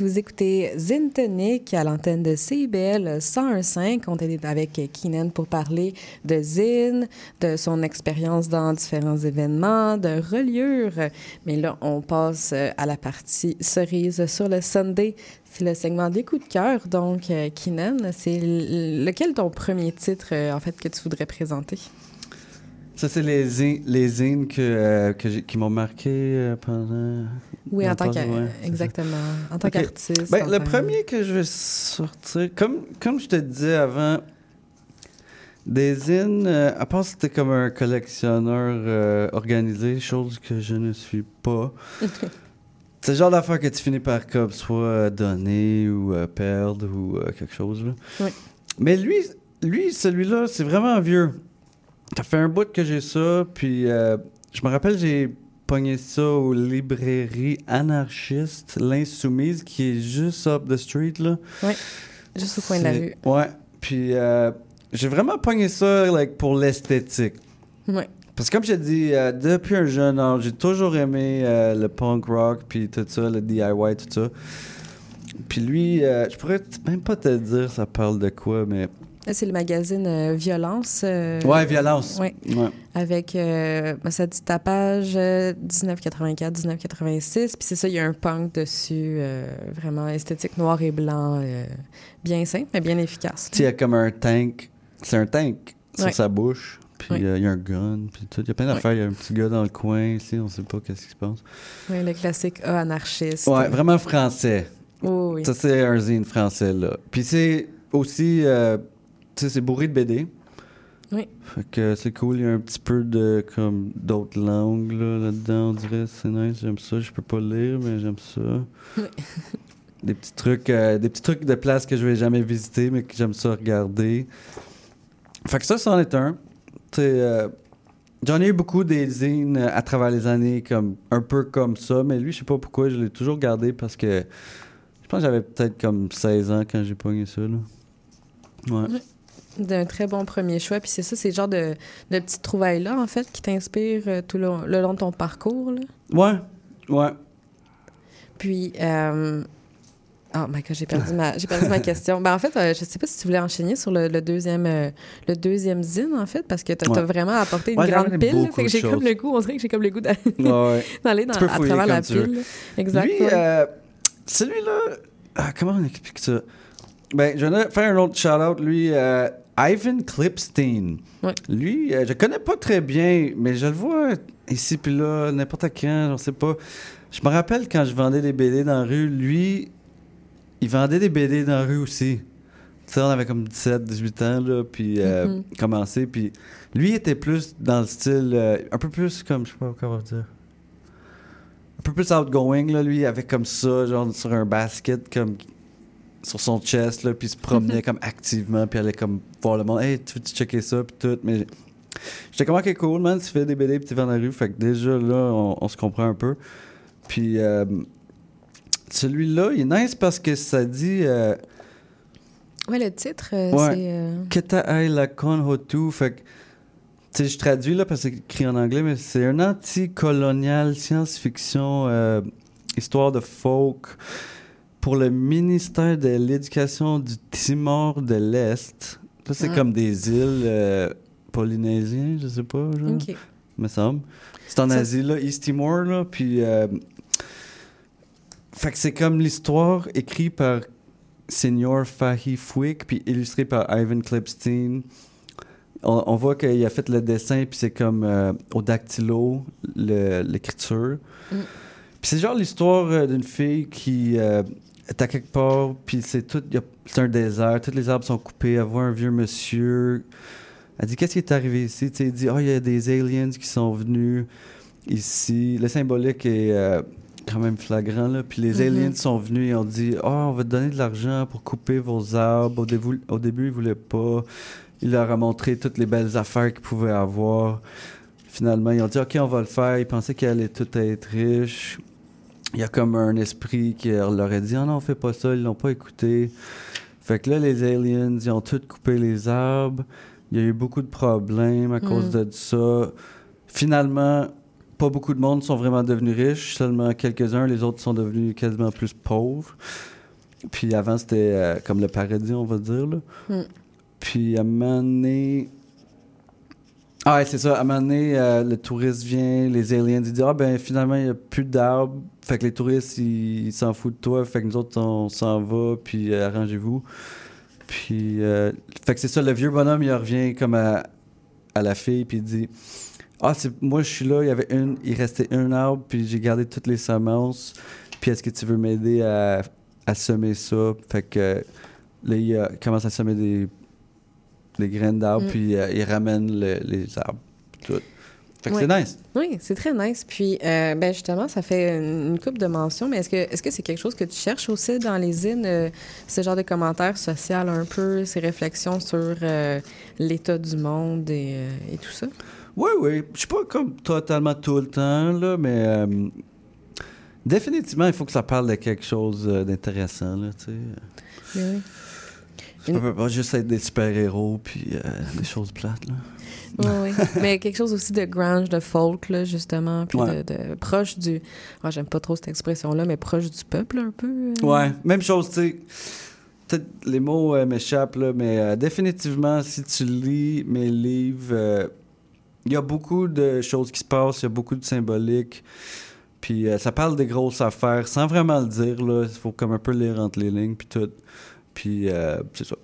Vous écoutez Zintonic à l'antenne de CIBL 101.5. On est avec Keenan pour parler de Zine, de son expérience dans différents événements, de reliure. Mais là, on passe à la partie cerise sur le Sunday. C'est le segment des coups de cœur. Donc, euh, Keenan, c'est lequel ton premier titre, euh, en fait, que tu voudrais présenter? Ça, c'est les, zines, les zines que, euh, que qui m'ont marqué euh, pendant. Oui, en tant que, ouais, exactement. En tant qu'artiste. Ben, en le premier que je vais sortir, comme, comme je te disais avant, des zines, euh, à part que c'était comme un collectionneur euh, organisé, chose que je ne suis pas. C'est le genre d'affaire que tu finis par comme soit donner ou perdre ou quelque chose. Là. Oui. Mais lui, lui celui-là, c'est vraiment vieux. Ça fait un bout que j'ai ça, puis euh, je me rappelle, j'ai pogné ça aux librairies anarchistes, l'Insoumise, qui est juste up the street, là. Oui, juste au coin de la rue. Ouais, puis euh, j'ai vraiment pogné ça like, pour l'esthétique. Oui. Parce que comme j'ai dit, euh, depuis un jeune âge, j'ai toujours aimé euh, le punk rock, puis tout ça, le DIY, tout ça. Puis lui, euh, je pourrais même pas te dire ça parle de quoi, mais... Là, C'est le magazine euh, Violence. euh, Ouais, Violence. Oui. Ouais. Avec, euh, ben, ça dit tapage euh, 1984-1986. Puis c'est ça, il y a un punk dessus, euh, vraiment esthétique noir et blanc, euh, bien simple, mais bien efficace. Tu sais, il y a comme un tank. C'est un tank sur Ouais. sa bouche. Puis Ouais. euh, il y a un gun, puis tout. Il y a plein d'affaires. Il y a un petit gars dans le coin ici, on sait pas qu'est-ce qui se passe. Oui, le classique A anarchiste. Ouais, vraiment français. Oh, oui. Ça, c'est un zine français, là. Puis c'est aussi... euh, sais, c'est bourré de BD. Oui. Fait que c'est cool. Il y a un petit peu de... comme d'autres langues, là, là-dedans, on dirait. C'est nice. J'aime ça. Je peux pas lire, mais j'aime ça. Oui. des petits trucs... euh, des petits trucs de places que je vais jamais visiter, mais que j'aime ça regarder. Fait que ça, c'en est un. Euh, J'en ai eu beaucoup des zines à travers les années, comme un peu comme ça, mais lui, je sais pas pourquoi, je l'ai toujours gardé parce que je pense que j'avais peut-être comme 16 ans quand j'ai pogné ça. Là. Ouais. D'un très bon premier choix. Puis c'est ça, c'est le genre de, de petites trouvailles-là, en fait, qui t'inspirent euh, tout le, le long de ton parcours. Là. Ouais, ouais. Puis, euh... oh my god, j'ai perdu ma, j'ai perdu ma question. Ben, en fait, euh, je sais pas si tu voulais enchaîner sur le, le deuxième, euh, le deuxième zine, en fait, parce que Ouais. as vraiment apporté une Ouais, grande pile. Fait que j'ai comme le goût, on dirait que j'ai comme le goût d'a- Ouais, d'aller dans, Tu peux à travers la tu pile. Exact. Lui, ouais. euh, celui-là, ah, comment on explique ça? Ben, je vais faire un autre shout-out. Lui, Ivan Klipstein. Ouais. Lui, euh, je connais pas très bien, mais je le vois ici puis là, n'importe quand, je sais pas. Je me rappelle quand je vendais des BD dans la rue, lui, il vendait des BD dans la rue aussi. Tu sais, on avait comme 17, 18 ans, là, puis euh, Mhm. commencé. Puis lui, était plus dans le style, euh, un peu plus comme, je sais pas comment dire un peu plus outgoing, là, lui, avec comme ça, genre sur un basket, comme sur son chest, là, puis se promenait comme activement, puis allait comme voir le monde, hey, tu veux-tu checker ça, puis tout, mais j'étais comme, ok, cool, man, tu fais des BD, puis tu vas dans la rue, fait que déjà, là, on, on se comprend un peu. Puis euh, celui-là, il est nice parce que ça dit euh, Ouais, le titre, euh, Ouais. c'est. Keta la Hotu, fait que tu sais, je traduis là parce que c'est écrit en anglais, mais c'est un anti-colonial science-fiction, histoire de folk pour le ministère de l'Éducation du Timor de l'Est. Ça, c'est Ah. comme des îles euh, polynésiennes, je sais pas, genre, me semble. C'est en Ça- Asie, là, East Timor, là, puis... euh, fait que c'est comme l'histoire écrite par Senior Fahi Fouik, puis illustrée par Ivan Klipstein. On, on voit qu'il a fait le dessin, puis c'est comme euh, au dactylo, l'écriture. Mm. Puis c'est genre l'histoire euh, d'une fille qui euh, à quelque part, puis c'est tout, c'est un désert, tous les arbres sont coupés, elle voit un vieux monsieur. Elle dit Qu'est-ce qui est arrivé ici? Il dit Oh, il y a des aliens qui sont venus ici. Le symbolique est euh, quand même flagrant, là. Puis les Mhm. aliens sont venus et ont dit Oh, on va te donner de l'argent pour couper vos arbres. Au début, au début ils voulaient pas. Il leur a montré toutes les belles affaires qu'ils pouvaient avoir. Finalement, ils ont dit OK, on va le faire. Ils pensaient qu'ils allaient tout être riches. Il y a comme un esprit qui leur a dit, ah non, on fait pas ça, ils l'ont pas écouté. Fait que là, les aliens, ils ont tous coupé les arbres. Il y a eu beaucoup de problèmes à cause Mm. de ça. Finalement, pas beaucoup de monde sont vraiment devenus riches, seulement quelques-uns. Les autres sont devenus quasiment plus pauvres. Puis avant, c'était euh, comme le paradis, on va dire. Là. Mm. Puis à un moment donné... Ah ouais, c'est ça. À un moment donné, euh, le touriste vient, les aliens, ils disent « Ah ben finalement, il n'y a plus d'arbres. » Fait que les touristes, ils s'en foutent de toi. Fait que nous autres, on s'en va, puis euh, arrangez-vous. Puis, euh, fait que c'est ça, le vieux bonhomme, il revient comme à, à la fille, puis il dit Ah, moi, je suis là, il y avait une, il restait un arbre, puis j'ai gardé toutes les semences. Puis, est-ce que tu veux m'aider à, à semer ça Fait que là, il euh, commence à semer des, des graines d'arbres, Mm. puis euh, il ramène le- les arbres. Tout. Fait que Ouais. c'est nice. Oui, c'est très nice. Puis, euh, ben justement, ça fait une, une coupe de mentions, mais est-ce que est-ce que c'est quelque chose que tu cherches aussi dans les zines, euh, ce genre de commentaires sociaux un peu, ces réflexions sur euh, l'état du monde et, euh, et tout ça? Oui, oui. Je suis pas comme totalement tout le temps, là, mais définitivement, il faut que ça parle de quelque chose d'intéressant, là, tu sais. Oui. Ça peut pas juste être des super-héros puis des choses plates, là. Oui, oui. Mais quelque chose aussi de grunge, de folk, là, justement, puis Ouais. de, de- proche du... Ah, J'aime pas trop cette expression-là, mais proche du peuple, un peu. euh. Ouais, même chose, tu sais. Peut-être les mots euh, m'échappent, là, mais euh, définitivement, si tu lis mes livres, euh, il y a beaucoup de choses qui se passent, il y a beaucoup de symbolique. Puis ça parle des grosses affaires sans vraiment le dire, là. Il faut comme un peu lire entre les lignes, puis tout. Puis euh, c'est ça.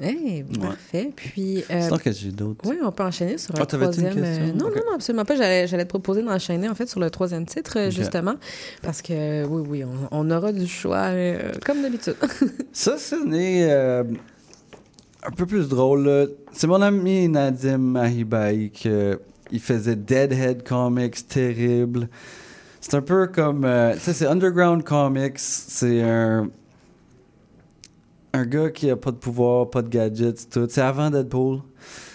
Hey, Ouais. parfait. Puis... euh, que j'ai d'autre? Oui, on peut enchaîner sur Ah, une troisième. question? euh, non, non, non, absolument pas. J'allais, j'allais te proposer d'enchaîner, en fait, sur le troisième titre, euh, justement. Parce que, oui, oui, on, on aura du choix, euh, comme d'habitude. Ça, c'est né euh, un peu plus drôle. là. C'est mon ami Nadim Ahibaï qui il faisait Deadhead Comics, terrible. C'est un peu comme... sais, c'est Underground Comics. C'est un... Un gars qui a pas de pouvoir, pas de gadgets, tout. C'est avant Deadpool.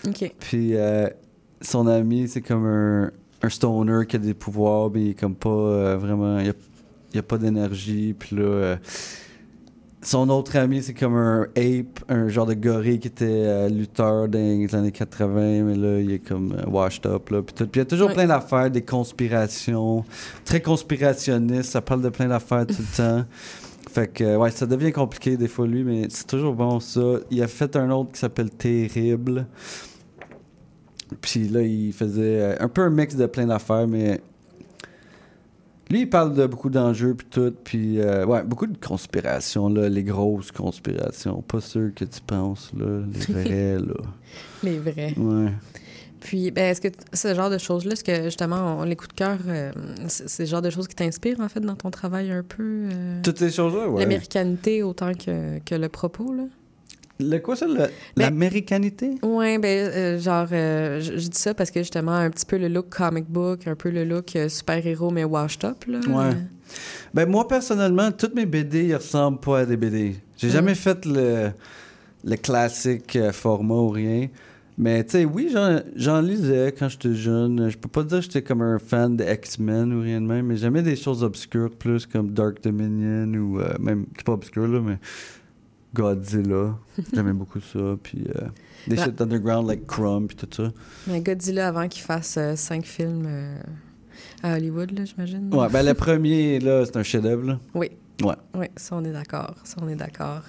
OK. Puis euh, son ami, c'est comme un, un stoner qui a des pouvoirs, mais il est comme pas euh, vraiment. Il a, il a pas d'énergie. Puis là, euh, son autre ami, c'est comme un ape, un genre de gorille qui était lutteur dans les années 80, mais là, il est comme washed up. Là, puis, tout. Puis il y a toujours Ouais. plein d'affaires, des conspirations, très conspirationniste. Ça parle de plein d'affaires tout le temps. Fait que, ouais, ça devient compliqué des fois, lui, mais c'est toujours bon, ça. Il a fait un autre qui s'appelle Terrible. Puis là, il faisait euh, un peu un mix de plein d'affaires, mais. Lui, il parle de beaucoup d'enjeux, puis tout. Puis, euh, ouais, beaucoup de conspirations, là. Les grosses conspirations. Pas ceux que tu penses, là. Les vrais, là. Les vrais. Ouais. Puis, ben, est-ce que ce genre de choses-là, est-ce que, justement, on, les coups de cœur, euh, c'est le genre de choses qui t'inspirent, en fait, dans ton travail un peu? euh, Toutes ces choses-là, ouais. L'américanité autant que, que le propos, là? Le quoi, ça? Ben- L'américanité? Ouais, ben, euh, genre, je je dis ça parce que justement, un petit peu le look comic book, un peu le look super-héros, mais washed up, là. Ouais. Ben moi personnellement, toutes mes BD ils ressemblent pas à des BD. J'ai Mm. jamais fait le, le classique format ou rien. Mais tu sais, oui, j'en- lisais quand j'étais jeune. Je peux pas dire que j'étais comme un fan de X-Men ou rien de même, mais j'aimais des choses obscures plus comme Dark Dominion ou euh, même c'est pas obscur là, mais Godzilla. J'aimais beaucoup ça. Puis euh, des Ben- shit underground like Crumb puis tout ça. Mais Godzilla, avant qu'il fasse euh, cinq films euh, à Hollywood, là, j'imagine. Ouais, ben le premier là, c'est un chef-d'œuvre. Oui. Ouais. Oui, ça, on est d'accord. Ça, on est d'accord.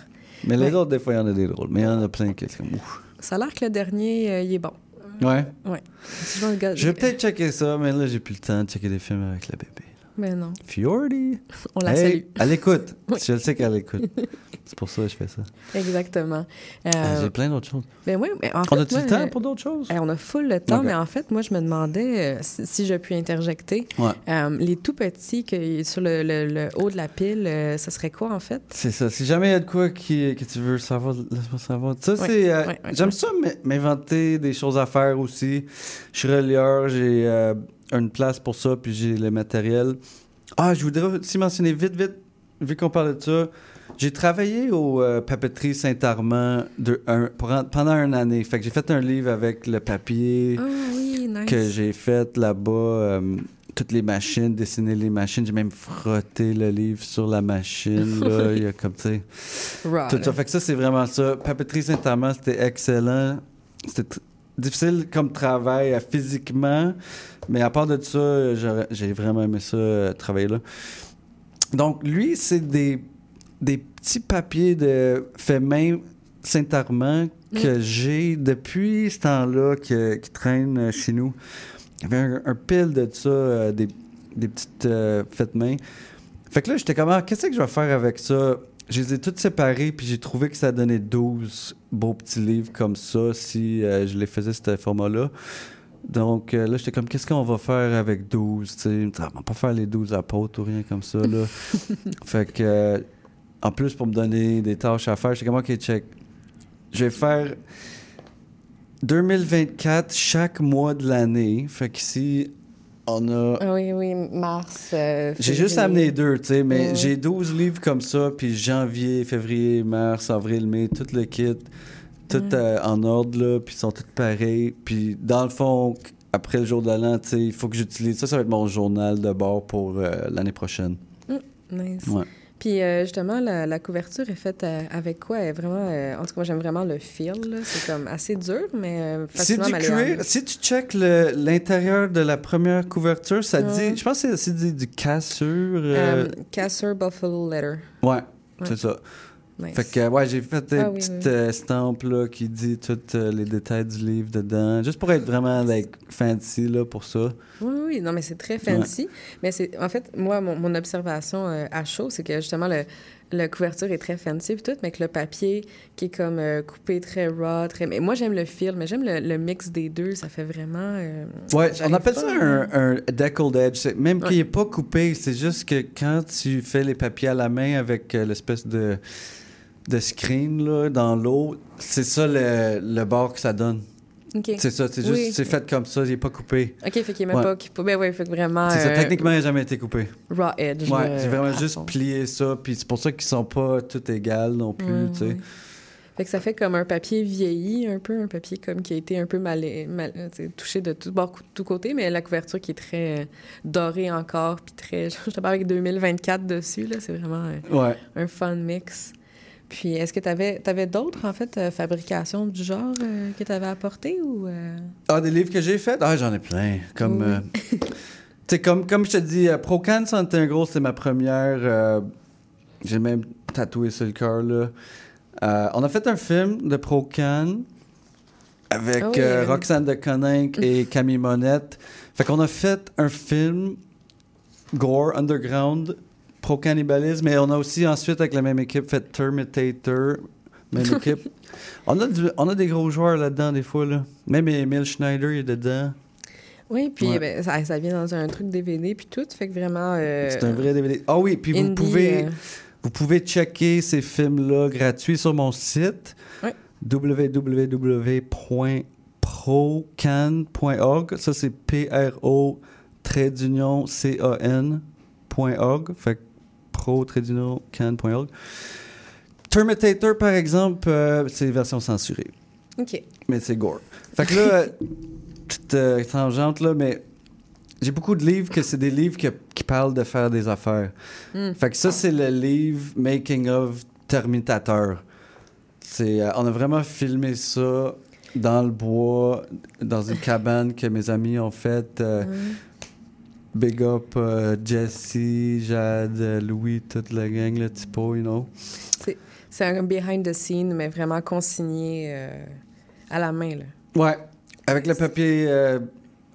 Mais les autres, des fois, il y en a des drôles. Mais il y en a plein qui sont comme ouf. Ça a l'air que le dernier, euh, il est bon. Ouais. Ouais. Je vais peut-être checker ça, mais là, j'ai plus le temps de checker des films avec la bébé. Mais non. Fiordi! On la Hey, salue. Elle écoute. Oui. Je le sais qu'elle écoute. C'est pour ça que je fais ça. Exactement. Euh, Ah, J'ai plein d'autres choses. Ben oui, mais en On fait, a-tu moi, le temps euh, pour d'autres choses? eh, on a full le temps, mais en fait, moi, je me demandais euh, si, si je puis interjecter. Ouais. Euh, les tout petits que, sur le, le- le haut de la pile, euh, ça serait quoi, en fait? C'est ça. Si jamais il y a de quoi qui, que tu veux savoir, laisse-moi savoir. Ça, Ouais, c'est. euh, ouais, J'aime ça m'inventer des choses à faire aussi. Je suis relieur, j'ai euh, une place pour ça, puis j'ai le matériel. Ah, je voudrais aussi mentionner vite, vite, vu qu'on parle de ça. J'ai travaillé au euh, papeterie Saint-Armand de un- pendant une année. Fait que j'ai fait un livre avec le papier Ah oui, nice. que j'ai fait là-bas. euh, toutes les machines, dessiner les machines. J'ai même frotté le livre sur la machine. Là. Il y a comme, tu sais. Tout ça. Fait que ça, c'est vraiment ça. Papeterie Saint-Amand, c'était excellent. C'était difficile comme travail euh, physiquement, mais à part de ça, j'ai vraiment aimé ça, euh, travailler là. Donc, lui, c'est des, des petits papiers de fait main Saint-Armand que j'ai depuis ce temps-là qui traînent euh, chez nous. Il y avait un, un pile de ça, euh, des, des petites euh, faites main. Fait que là, j'étais comme, Ah, qu'est-ce que je vais faire avec ça? Je les ai toutes séparées, puis j'ai trouvé que ça donnait 12 beaux petits livres comme ça si euh, je les faisais ce format-là. Donc euh, là, j'étais comme, qu'est-ce qu'on va faire avec 12? Tu sais, Ah, on va pas faire les 12 apôtres ou rien comme ça. Là. fait que, euh, en plus, pour me donner des tâches à faire, j'étais comme, OK, check. Je vais faire 2024 chaque mois de l'année. Fait qu'ici, on a Oui, oui, mars. euh, j'ai juste amené deux, tu sais, mais j'ai 12 livres comme ça, puis janvier, février, mars, avril, mai, tout le kit, tout Mm. euh, en ordre, là, puis ils sont tous pareils. Puis dans le fond, après le jour de l'an, tu sais, il faut que j'utilise ça, ça va être mon journal de bord pour euh, l'année prochaine. Nice. Ouais. Puis euh, justement, la, la couverture est faite euh, avec quoi? Elle est vraiment, euh, en tout cas, moi, j'aime vraiment le feel. là. C'est comme assez dur, mais euh, C'est facilement du cuir. Si tu checkes l'intérieur de la première couverture, ça Ouais. dit, je pense que c'est- du cassure. Euh, Casser Buffalo Letter. ouais, ouais. c'est ça. Nice. Fait que, ouais, j'ai fait des Ah petites oui. euh, estampes là, qui dit tous euh, les détails du livre dedans, juste pour être vraiment like, fancy là, pour ça. Oui, oui, non, mais c'est très fancy. Mais c'est, en fait, moi, mon, mon observation euh, à chaud, c'est que justement, le, la couverture est très fancy et tout, mais que le papier qui est comme euh, coupé très raw, très. Mais moi, j'aime le feel, mais j'aime le, le mix des deux. Ça fait vraiment. Ouais, on appelle pas ça un, un deckled edge. Même Ouais. qu'il n'est pas coupé, c'est juste que quand tu fais les papiers à la main avec l'espèce de, de screen là, dans l'eau, c'est ça le, le bord que ça donne. C'est ça, c'est Oui. juste, c'est fait comme ça, il n'est pas coupé. OK, fait qu'il est même Ouais. pas. qu'il- Ben ouais, fait que vraiment. C'est ça, euh, techniquement, il n'a jamais été coupé. Raw edge. Ouais, j'ai vraiment juste fond. plié ça, puis c'est pour ça qu'ils sont pas tous égales non plus, Ouais, tu sais. ouais. Fait que ça fait comme un papier vieilli, un peu, un papier comme qui a été un peu mal, mal touché de tout bord, de tout côté, mais la couverture qui est très euh, dorée encore, puis très, je te parle avec 2024 dessus, là, c'est vraiment euh, un fun mix. Puis, est-ce que tu avais, d'autres, en fait, euh, fabrications du genre euh, que tu avais apportées ou... euh? Ah, des livres que j'ai faits? Ah, j'en ai plein. Comme, Oui. comme, comme je te dis, Procan Gros, c'est ma première. j'ai même tatoué sur le cœur, là. On a fait un film de Procan avec Ah oui, Roxane de Coninck et Camille Monette. Fait qu'on a fait un film gore, underground, pro-cannibalisme, mais on a aussi ensuite, avec la même équipe, fait Terminator, même équipe. On a, du- on a des gros joueurs là-dedans, des fois, là. Même Emile Schneider, il est dedans. Oui, puis Ouais. ben, ça, ça vient dans un truc DVD, puis tout, fait que vraiment... euh, C'est un vrai DVD. Ah oui, puis vous pouvez, euh, vous pouvez checker ces films-là gratuits sur mon site Ouais. www.procan.org. Ça, c'est P-R-O trait d'union C-A-N.org. Fait que pro trait d'union can.org. Terminator, par exemple, euh, c'est version censurée. OK. Mais c'est gore. Fait que là, petite euh, tangente, là, mais j'ai beaucoup de livres que c'est des livres que- qui parlent de faire des affaires. Mm. Fait que ça, c'est le livre Making of Terminator. C'est, euh, on a vraiment filmé ça dans le bois, dans une cabane que mes amis ont faite. euh, Big up euh, Jesse, Jade, Louis, toute la gang, le typo, you know. C'est- un behind the scene, mais vraiment consigné euh, à la main, là. Ouais, avec le papier, euh,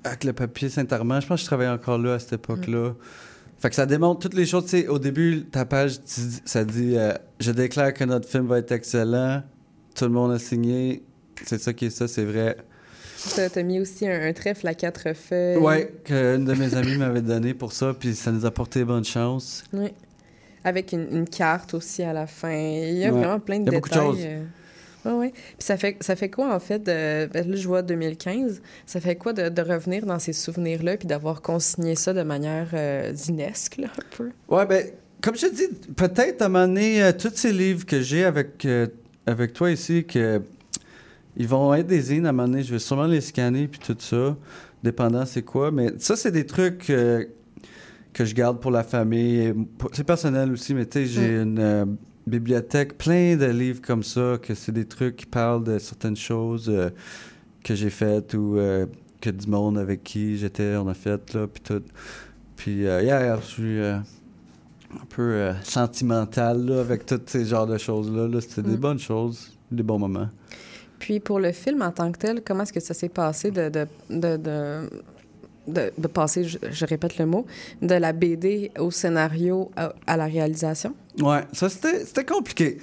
avec le papier Saint-Armand, je pense que je travaillais encore là à cette époque-là. Fait que ça démontre toutes les choses. Tu sais, au début, ta page, ça dit euh, Je déclare que notre film va être excellent. Tout le monde a signé. C'est ça qui est ça, c'est vrai. T'as t'as mis aussi un, un trèfle à quatre feuilles. Ouais, qu'une de mes amies m'avait donné pour ça, puis ça nous a porté bonne chance. Oui. Avec une, une carte aussi à la fin. Il y a Ouais. vraiment plein de Il y a beaucoup de détails. choses. euh. Ouais, ouais. Puis ça fait, ça fait quoi, en fait, de... ben là, je vois 2015, ça fait quoi de, de revenir dans ces souvenirs-là puis d'avoir consigné ça de manière euh, zinesque, là, un peu? Ouais, ben, comme je te dis, peut-être à un moment donné, euh, tous ces livres que j'ai avec, euh, avec toi ici, que ils vont être des zines à un moment donné, je vais sûrement les scanner puis tout ça. dépendant c'est quoi. Mais ça, c'est des trucs euh, que je garde pour la famille. C'est personnel aussi, mais tu sais, j'ai une euh, bibliothèque plein de livres comme ça, que c'est des trucs qui parlent de certaines choses euh, que j'ai faites ou que du monde avec qui j'étais, on a fait, là, puis tout. Puis, euh, yeah, yeah, je suis un peu sentimental, là, avec tous ces genres de choses-là. Là. C'était des Mm. bonnes choses, des bons moments. Puis pour le film en tant que tel, comment est-ce que ça s'est passé de, de, de, de, de- de passer, je, je répète le mot, de la BD au scénario à, à la réalisation? Ouais, ça c'était c'était compliqué.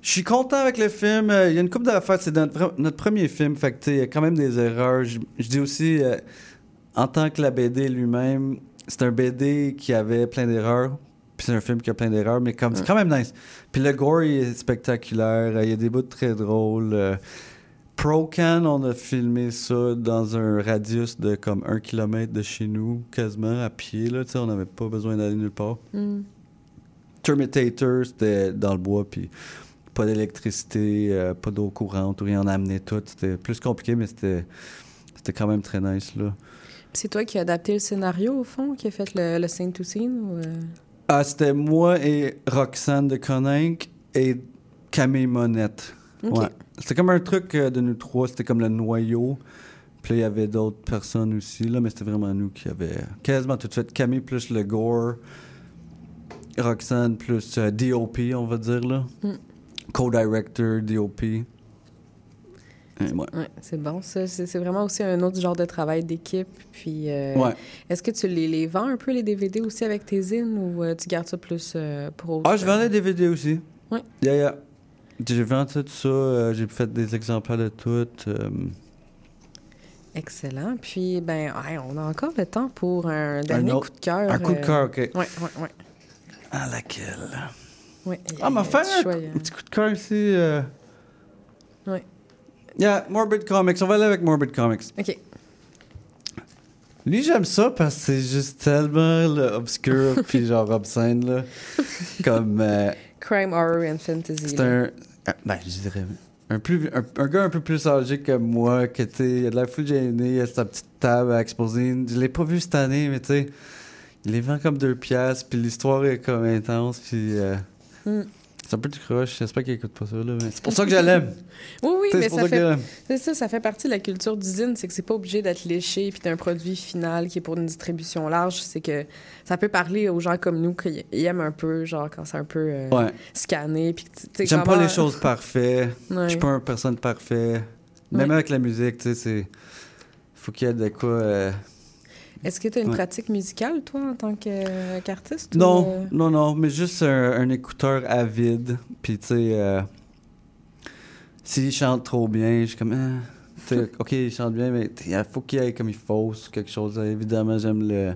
Je suis content avec le film. Euh, Il y a une couple d'affaires. C'est notre, premier film. Fait que, il y a quand même des erreurs. Je, je dis aussi, euh, en tant que la BD lui-même, c'est un BD qui avait plein d'erreurs. Puis c'est un film qui a plein d'erreurs, mais comme, c'est quand même nice. Puis le gore, il est spectaculaire. Euh, Il y a des bouts très drôles. Euh, Pro-Can, on a filmé ça dans un radius de comme un kilomètre de chez nous, quasiment à pied. Là, Tu sais, on n'avait pas besoin d'aller nulle part. Terminator, c'était dans le bois, puis pas d'électricité, euh, pas d'eau courante, ou rien, on a amené tout. C'était plus compliqué, mais c'était c'était quand même très nice, là. C'est toi qui as adapté le scénario, au fond, qui a fait le, le scene to scene? Ou, euh? Ah, c'était moi et Roxane de Coninck et Camille Monette. Ouais. C'était comme un truc euh, de nous trois, c'était comme le noyau. Puis il y avait d'autres personnes aussi, là, mais c'était vraiment nous qui avait quasiment tout fait. Camille plus le gore, Roxane plus euh, DOP, on va dire, là. Mm. Co-director, DOP. Ouais. Ouais, c'est bon. ça. C'est vraiment aussi un autre genre de travail d'équipe. Puis, euh, Ouais. est-ce que tu les, les vends un peu, les DVD aussi, avec tes zines, ou euh, tu gardes ça plus pour autre Ah, je vends les DVD aussi. Ouais. Yeah, yeah. J'ai vendu tout ça, euh, j'ai fait des exemplaires de tout. euh, Excellent. Puis, ben, ouais, on a encore le temps pour un dernier coup de cœur. un coup de euh, cœur, OK. Ouais, ouais, ouais. À laquelle? ouais. Ah, m'a Euh, fait un, un petit coup de cœur ici. euh. Ouais. Yeah, Morbid Comics. On va aller avec Morbid Comics. OK. Lui, j'aime ça parce que c'est juste tellement là, obscur puis genre obscène, là. Comme... euh, Crime, Horror and Fantasy. c'est un... un- Ben, je dirais... Un, plus, un, un gars un peu plus âgé que moi, qui était... Il a de la full gêné, il a sa petite table à exposer. Je l'ai pas vu cette année, mais tu sais... Il les vend comme deux piastres, puis l'histoire est comme intense, puis... euh, Hmm. C'est un peu du croche. J'espère qu'il écoute pas ça, là. Mais c'est pour ça que je l'aime. Oui, oui, mais c'est pour ça ça fait, c'est ça, ça fait partie de la culture d'usine, c'est que c'est pas obligé d'être léché puis d'un produit final qui est pour une distribution large. C'est que ça peut parler aux gens comme nous qui aiment un peu, genre quand c'est un peu euh, Ouais. scanné. Puis, tu sais, J'aime pas les choses parfaites. Ouais. Je suis pas une personne parfaite. Même Ouais. avec la musique, tu sais, c'est. Faut qu'il y ait de quoi. euh, Est-ce que tu as une Ouais. pratique musicale, toi, en tant euh, qu'artiste? Non, euh, non, non, mais juste un, un écouteur avide. Puis, tu sais, euh, s'il chante trop bien, je suis comme. sais, ok, il chante bien, mais il faut qu'il aille comme il faut, ou quelque chose. Évidemment, j'aime le,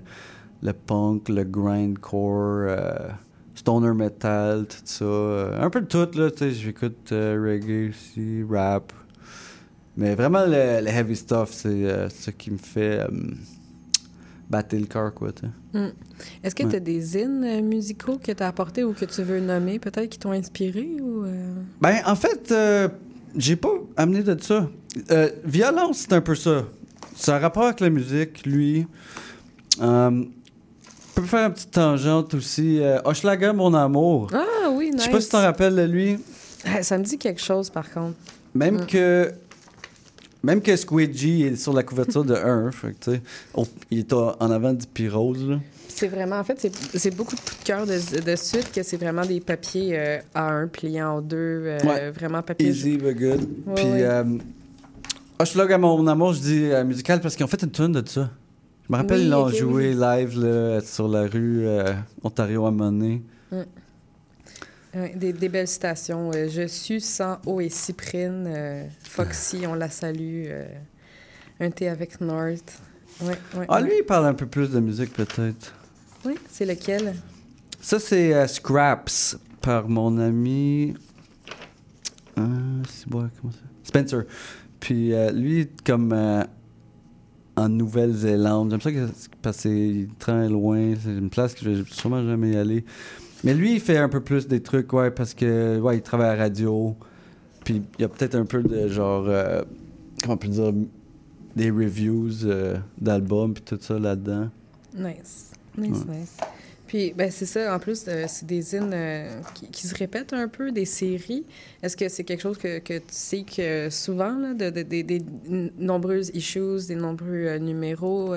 le punk, le grindcore, euh, stoner metal, tout ça. Euh, un peu de tout, là. Tu sais, j'écoute euh, reggae aussi, rap. Mais vraiment, le, le heavy stuff, c'est euh, ce qui me fait euh, battre le cœur, quoi, tu sais. hmm. Est-ce que Ouais. tu as des zines euh, musicaux que tu as apportés ou que tu veux nommer, peut-être, qui t'ont inspiré? Ou, euh? Ben, en fait, euh, j'ai pas amené de ça. Euh, violence, c'est un peu ça. Ça a rapport avec la musique, lui. Euh, peut faire une petite tangente aussi. Hochelaga, mon amour. Ah oui, nice. Je sais pas si tu t'en rappelles de lui. Ah, Ça me dit quelque chose, par contre. Même Mm. que. Même que Squidgy est sur la couverture de 1, fait que, tu sais, au- il est en avant du Pyrose. C'est vraiment, en fait, c'est- beaucoup de coups de cœur de, de suite que c'est vraiment des papiers euh, A1 pliants en deux, euh, Ouais. vraiment papier. Easy but good. Ouais, Puis, ouais. euh, Hochelaga, mon amour, je dis euh, musical parce qu'ils ont fait une tune de ça. Je me rappelle, Oui, ils l'ont joué oui. live là, sur la rue Ontario à Monet. Des, des belles citations. Euh, je suis sans eau et cyprine. euh, Foxy, on la salue. euh, un thé avec North. Ouais, ouais, Ah, lui, il parle un peu plus de musique, peut-être. Oui, c'est lequel? Ça, c'est Scraps par mon ami. C'est bon, comment ça? Spencer. Puis lui, comme en Nouvelle-Zélande, j'aime ça que- parce qu'il est très loin. C'est une place que je vais sûrement jamais y aller. Mais lui, il fait un peu plus des trucs, ouais, parce que, ouais, il travaille à la radio. Puis il y a peut-être un peu de genre. euh, comment on peut dire des reviews euh, d'albums puis tout ça là-dedans. Nice. Nice, Ouais. nice. Puis, ben, c'est ça. En plus, euh, c'est des euh, qui, qui se répètent un peu, des séries. Est-ce que c'est quelque chose que, que tu sais que souvent, là, de, de- des- nombreuses issues, des nombreux euh, numéros,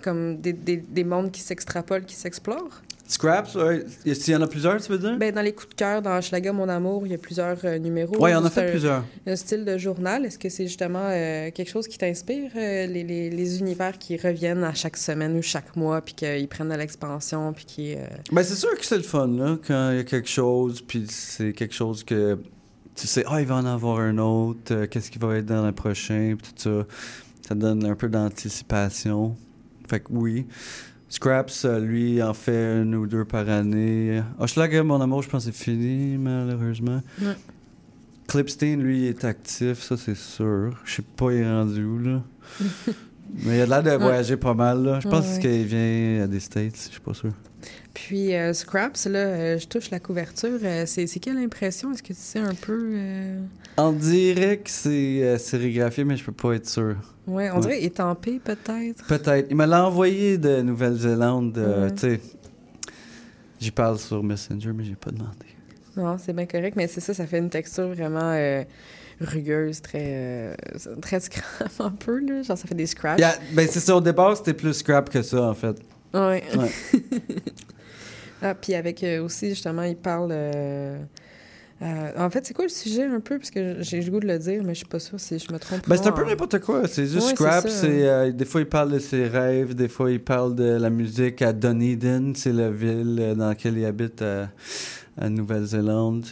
comme des, des, des mondes qui s'extrapolent, qui s'explorent? Scraps, ouais. Y- S'il y en a plusieurs, tu veux dire? Ben, dans les coups de cœur, dans Schlager Mon Amour, il y a plusieurs euh, numéros. Ouais, on a C'est fait un- plusieurs. Un style de journal. Est-ce que c'est justement euh, quelque chose qui t'inspire, euh, les, les, les univers qui reviennent à chaque semaine ou chaque mois, puis qu'ils prennent de l'expansion, puis qui... Ben, c'est sûr que c'est le fun, là, quand il y a quelque chose, puis c'est quelque chose que tu sais, ah, il va en avoir un autre, qu'est-ce qui va être dans le prochain, puis tout ça. Ça donne un peu d'anticipation. Fait que oui. Scraps, euh, lui, en fait une ou deux par année. Hochelaga, mon amour, je pense que c'est fini, malheureusement. Ouais. Clipstein, lui, est actif, ça, c'est sûr. Je sais pas, il est rendu où, là. Mais il a l'air de voyager pas mal, là. Je pense Ouais. qu'il vient à des States, je suis pas sûr. Puis euh, Scraps, là, euh, je touche la couverture. euh, c'est quelle impression? Est-ce que tu sais un peu... On dirait que c'est sérigraphié, mais je peux pas être sûr. Ouais, on Ouais. dirait étampé, peut-être. Peut-être. Il me l'a envoyé de Nouvelle-Zélande. Ouais. Tu sais, j'y parle sur Messenger, mais j'ai pas demandé. Non, c'est bien correct, mais c'est ça, ça fait une texture vraiment rugueuse, très, très scrap un peu, là. Genre, ça fait des scratchs. Il y a- ben, c'est ça, au départ, c'était plus scrap que ça, en fait. Ouais. Ouais. ah, puis avec euh, aussi, justement, il parle. euh, euh, en fait, c'est quoi le sujet un peu? Parce que j'ai le goût de le dire, mais je suis pas sûre si je me trompe. Ben, c'est un peu n'importe quoi. C'est juste Ouais, scrap. c'est euh, des fois, il parle de ses rêves. Des fois, il parle de la musique à Dunedin. C'est la ville dans laquelle il habite à, à Nouvelle-Zélande.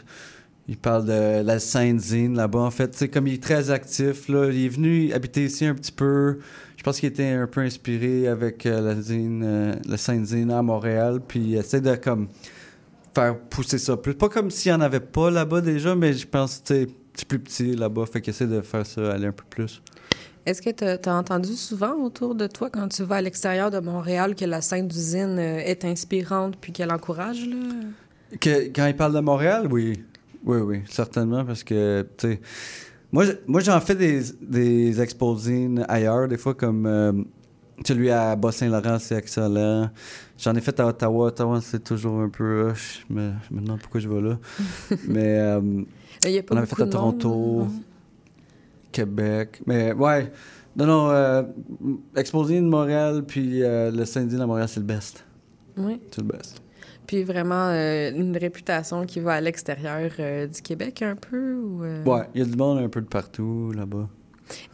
Il parle de la Sainte-Zine là-bas. En fait, c'est comme il est très actif. Là. Il est venu habiter ici un petit peu. Je pense qu'il était un peu inspiré avec euh, la zine, euh, la à Montréal. Puis il essaie de comme faire pousser ça plus. Pas comme s'il n'y en avait pas là-bas déjà, mais je pense que c'est plus petit là-bas. Fait qu'il essaie de faire ça aller un peu plus. Est-ce que tu as, entendu souvent autour de toi, quand tu vas à l'extérieur de Montréal, que la scène d'usine euh, est inspirante puis qu'elle encourage? Là? Que- quand il parle de Montréal, oui. Oui, oui, certainement, parce que, tu sais, moi, moi j'en fais des, des exposines ailleurs, des fois, comme euh, celui à Bas-Saint-Laurent, c'est excellent. J'en ai fait à Ottawa. Ottawa, c'est toujours un peu rush. Me, je me demande pourquoi je vais là. Mais euh, Il y a pas on avait fait à Toronto, monde, Québec. Mais ouais, non, non, euh, exposine de Montréal, puis euh, le Saint-Denis à Montréal, c'est le best. Oui. C'est le best. Puis vraiment euh, une réputation qui va à l'extérieur euh, du Québec un peu? Ou, euh, Ouais, il y a du monde un peu de partout là-bas.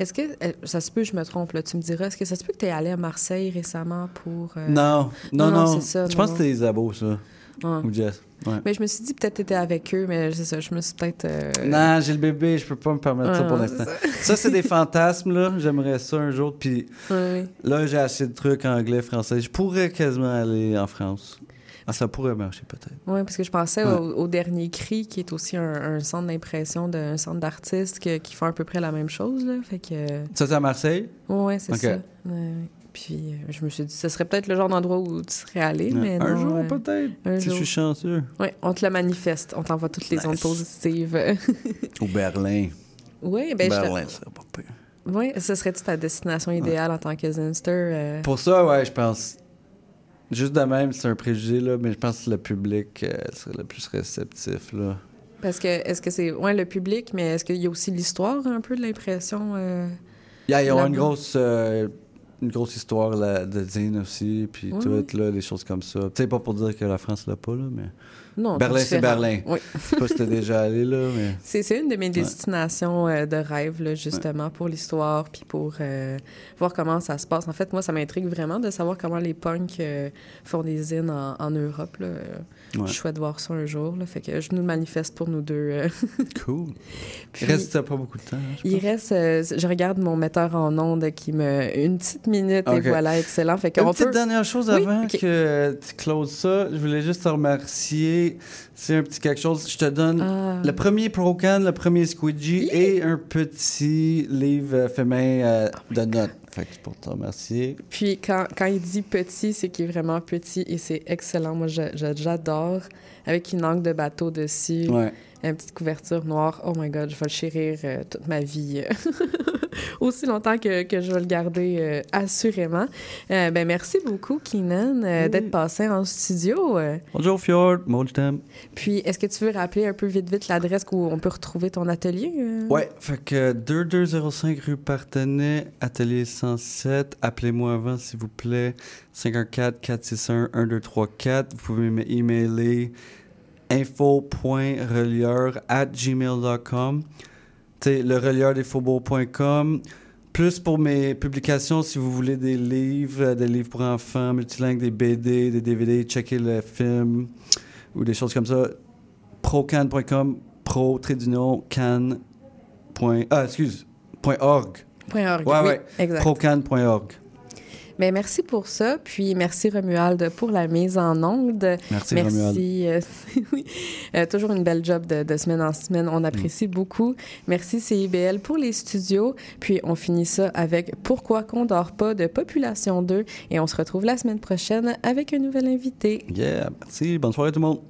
Est-ce que, ça se peut, je me trompe, là, tu me diras, est-ce que ça se peut que tu es allé à Marseille récemment pour... euh, Non, non, non. c'est ça. Je non, pense que non. c'était Isabeau, ça. Ouais. Ou Jess. Ouais. Mais je me suis dit peut-être que tu étais avec eux, mais c'est ça, je me suis peut-être... Non, j'ai le bébé, je peux pas me permettre ça pour non, l'instant. Ça, c'est des fantasmes, là. J'aimerais ça un jour. Puis là, j'ai assez de trucs anglais, français. Je pourrais quasiment aller en France. Ah, ça pourrait marcher peut-être. Oui, parce que je pensais Ouais. au, au Dernier Cri, qui est aussi un, un centre d'impression d'un centre d'artistes qui font à peu près la même chose. Là. Fait que... Ça, c'est à Marseille? Oui, c'est ça. Ouais. Puis euh, je me suis dit, ce serait peut-être le genre d'endroit où tu serais allé, Ouais. mais un non, jour, euh, peut-être. Si je suis chanceux. Oui, on te le manifeste. On t'envoie toutes les ondes positives. Au Berlin. oui, ben Berlin, je... ça pas pire. Oui, ce serait-tu ta destination idéale en tant que Zinster? euh? Pour ça, ouais, je pense. Juste de même, c'est un préjugé, là, mais je pense que le public euh, serait le plus réceptif, là. Parce que, est-ce que c'est, ouais, le public, mais est-ce qu'il y a aussi l'histoire, un peu de l'impression? euh, Il y a, il y aura une grosse, euh, une grosse histoire là, de Zine aussi, puis Ouais, tout, ouais. là, des choses comme ça. Tu sais, pas pour dire que la France l'a pas, là, mais... Non, Berlin, c'est. Berlin. Oui. Je sais pas si t'es déjà allé, là, mais... C'est, une de mes destinations euh, de rêve, là, justement, pour l'histoire, puis pour euh, voir comment ça se passe. En fait, moi, ça m'intrigue vraiment de savoir comment les punks euh, font des zines en, en Europe. Là. Ouais. Je souhaite voir ça un jour. Là, fait que je nous le manifeste pour nous deux. Cool. Puis- Il reste pas beaucoup de temps, hein, je Il reste, je regarde mon metteur en ondes qui me. Une petite minute et voilà, excellent. Fait Une petite peut. dernière chose Oui, avant que tu closes ça, je voulais juste te remercier. C'est un petit quelque chose. Je te donne Ah. le premier Procan, le premier Squidgy et un petit livre fait main euh, de notes. Fait que pour te remercier. Puis quand, quand il dit petit, c'est qu'il est vraiment petit et c'est excellent. Moi, j'adore. Avec une angle de bateau dessus. Ouais. Une petite couverture noire. Oh my God, je vais le chérir euh, toute ma vie. euh, Aussi longtemps que, que je vais le garder, euh, assurément. Euh, ben, merci beaucoup, Keenan, euh, Oui. d'être passé en studio. Bonjour Fjord, Moldem. Puis, est-ce que tu veux rappeler un peu vite, vite l'adresse où on peut retrouver ton atelier? euh? Ouais, fait que 2205 rue Partenay, atelier 107. Appelez-moi avant, s'il vous plaît. 514-461-1234. Vous pouvez m'emailer info.relieur at gmail.com. Le relieur des faubourgs.com. Plus pour mes publications, si vous voulez des livres, des livres pour enfants, multilingues, des BD, des DVD, checker le film ou des choses comme ça. procan.com, pro, can, point, ah, excuse, point org. Point org, Ouais, oui, ouais. exact. Procan.org. Ben, merci pour ça. Puis merci Romuald pour la mise en onde. Merci, Merci. euh, oui. Euh, toujours une belle job de, de semaine en semaine. On apprécie beaucoup. Merci CIBL pour les studios. Puis on finit ça avec Pourquoi qu'on dort pas de Population 2. Et on se retrouve la semaine prochaine avec un nouvel invité. Yeah, merci. Bonne soirée tout le monde.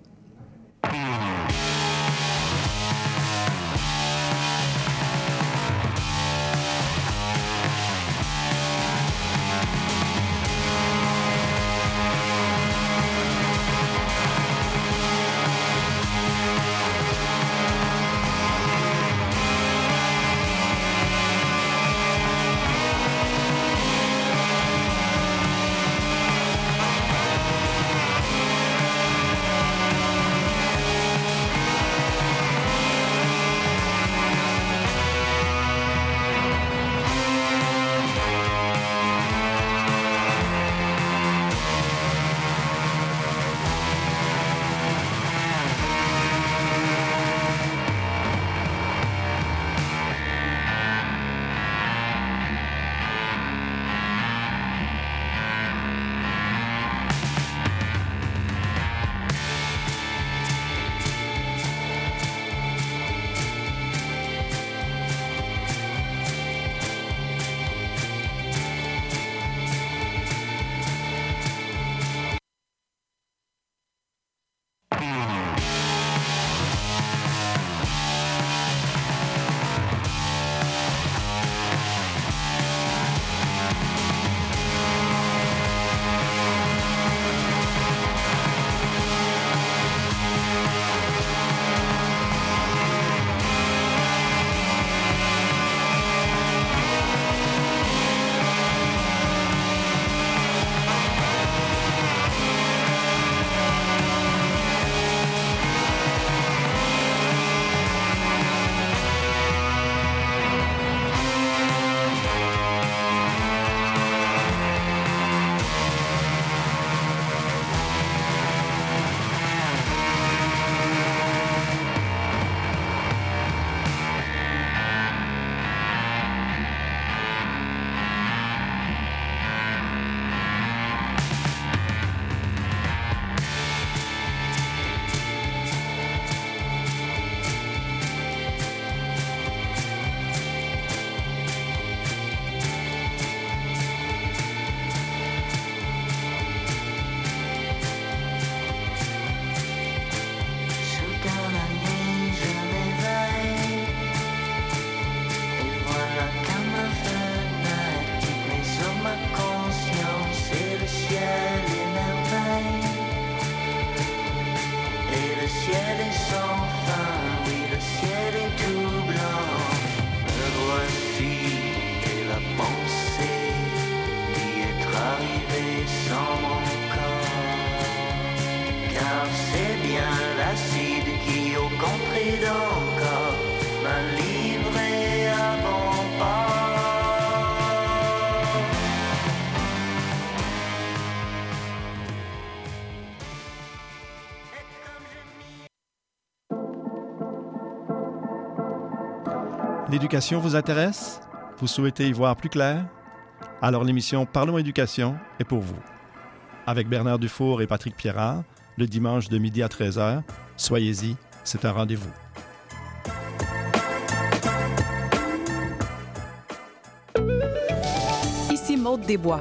Vous intéresse? Vous souhaitez y voir plus clair? Alors l'émission Parlons éducation est pour vous. Avec Bernard Dufour et Patrick Pierrard, le dimanche de midi à 13h, soyez-y, c'est un rendez-vous. Ici Maude Desbois.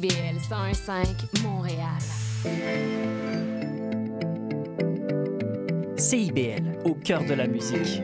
CIBL 101.5 Montréal. CIBL, au cœur de la musique.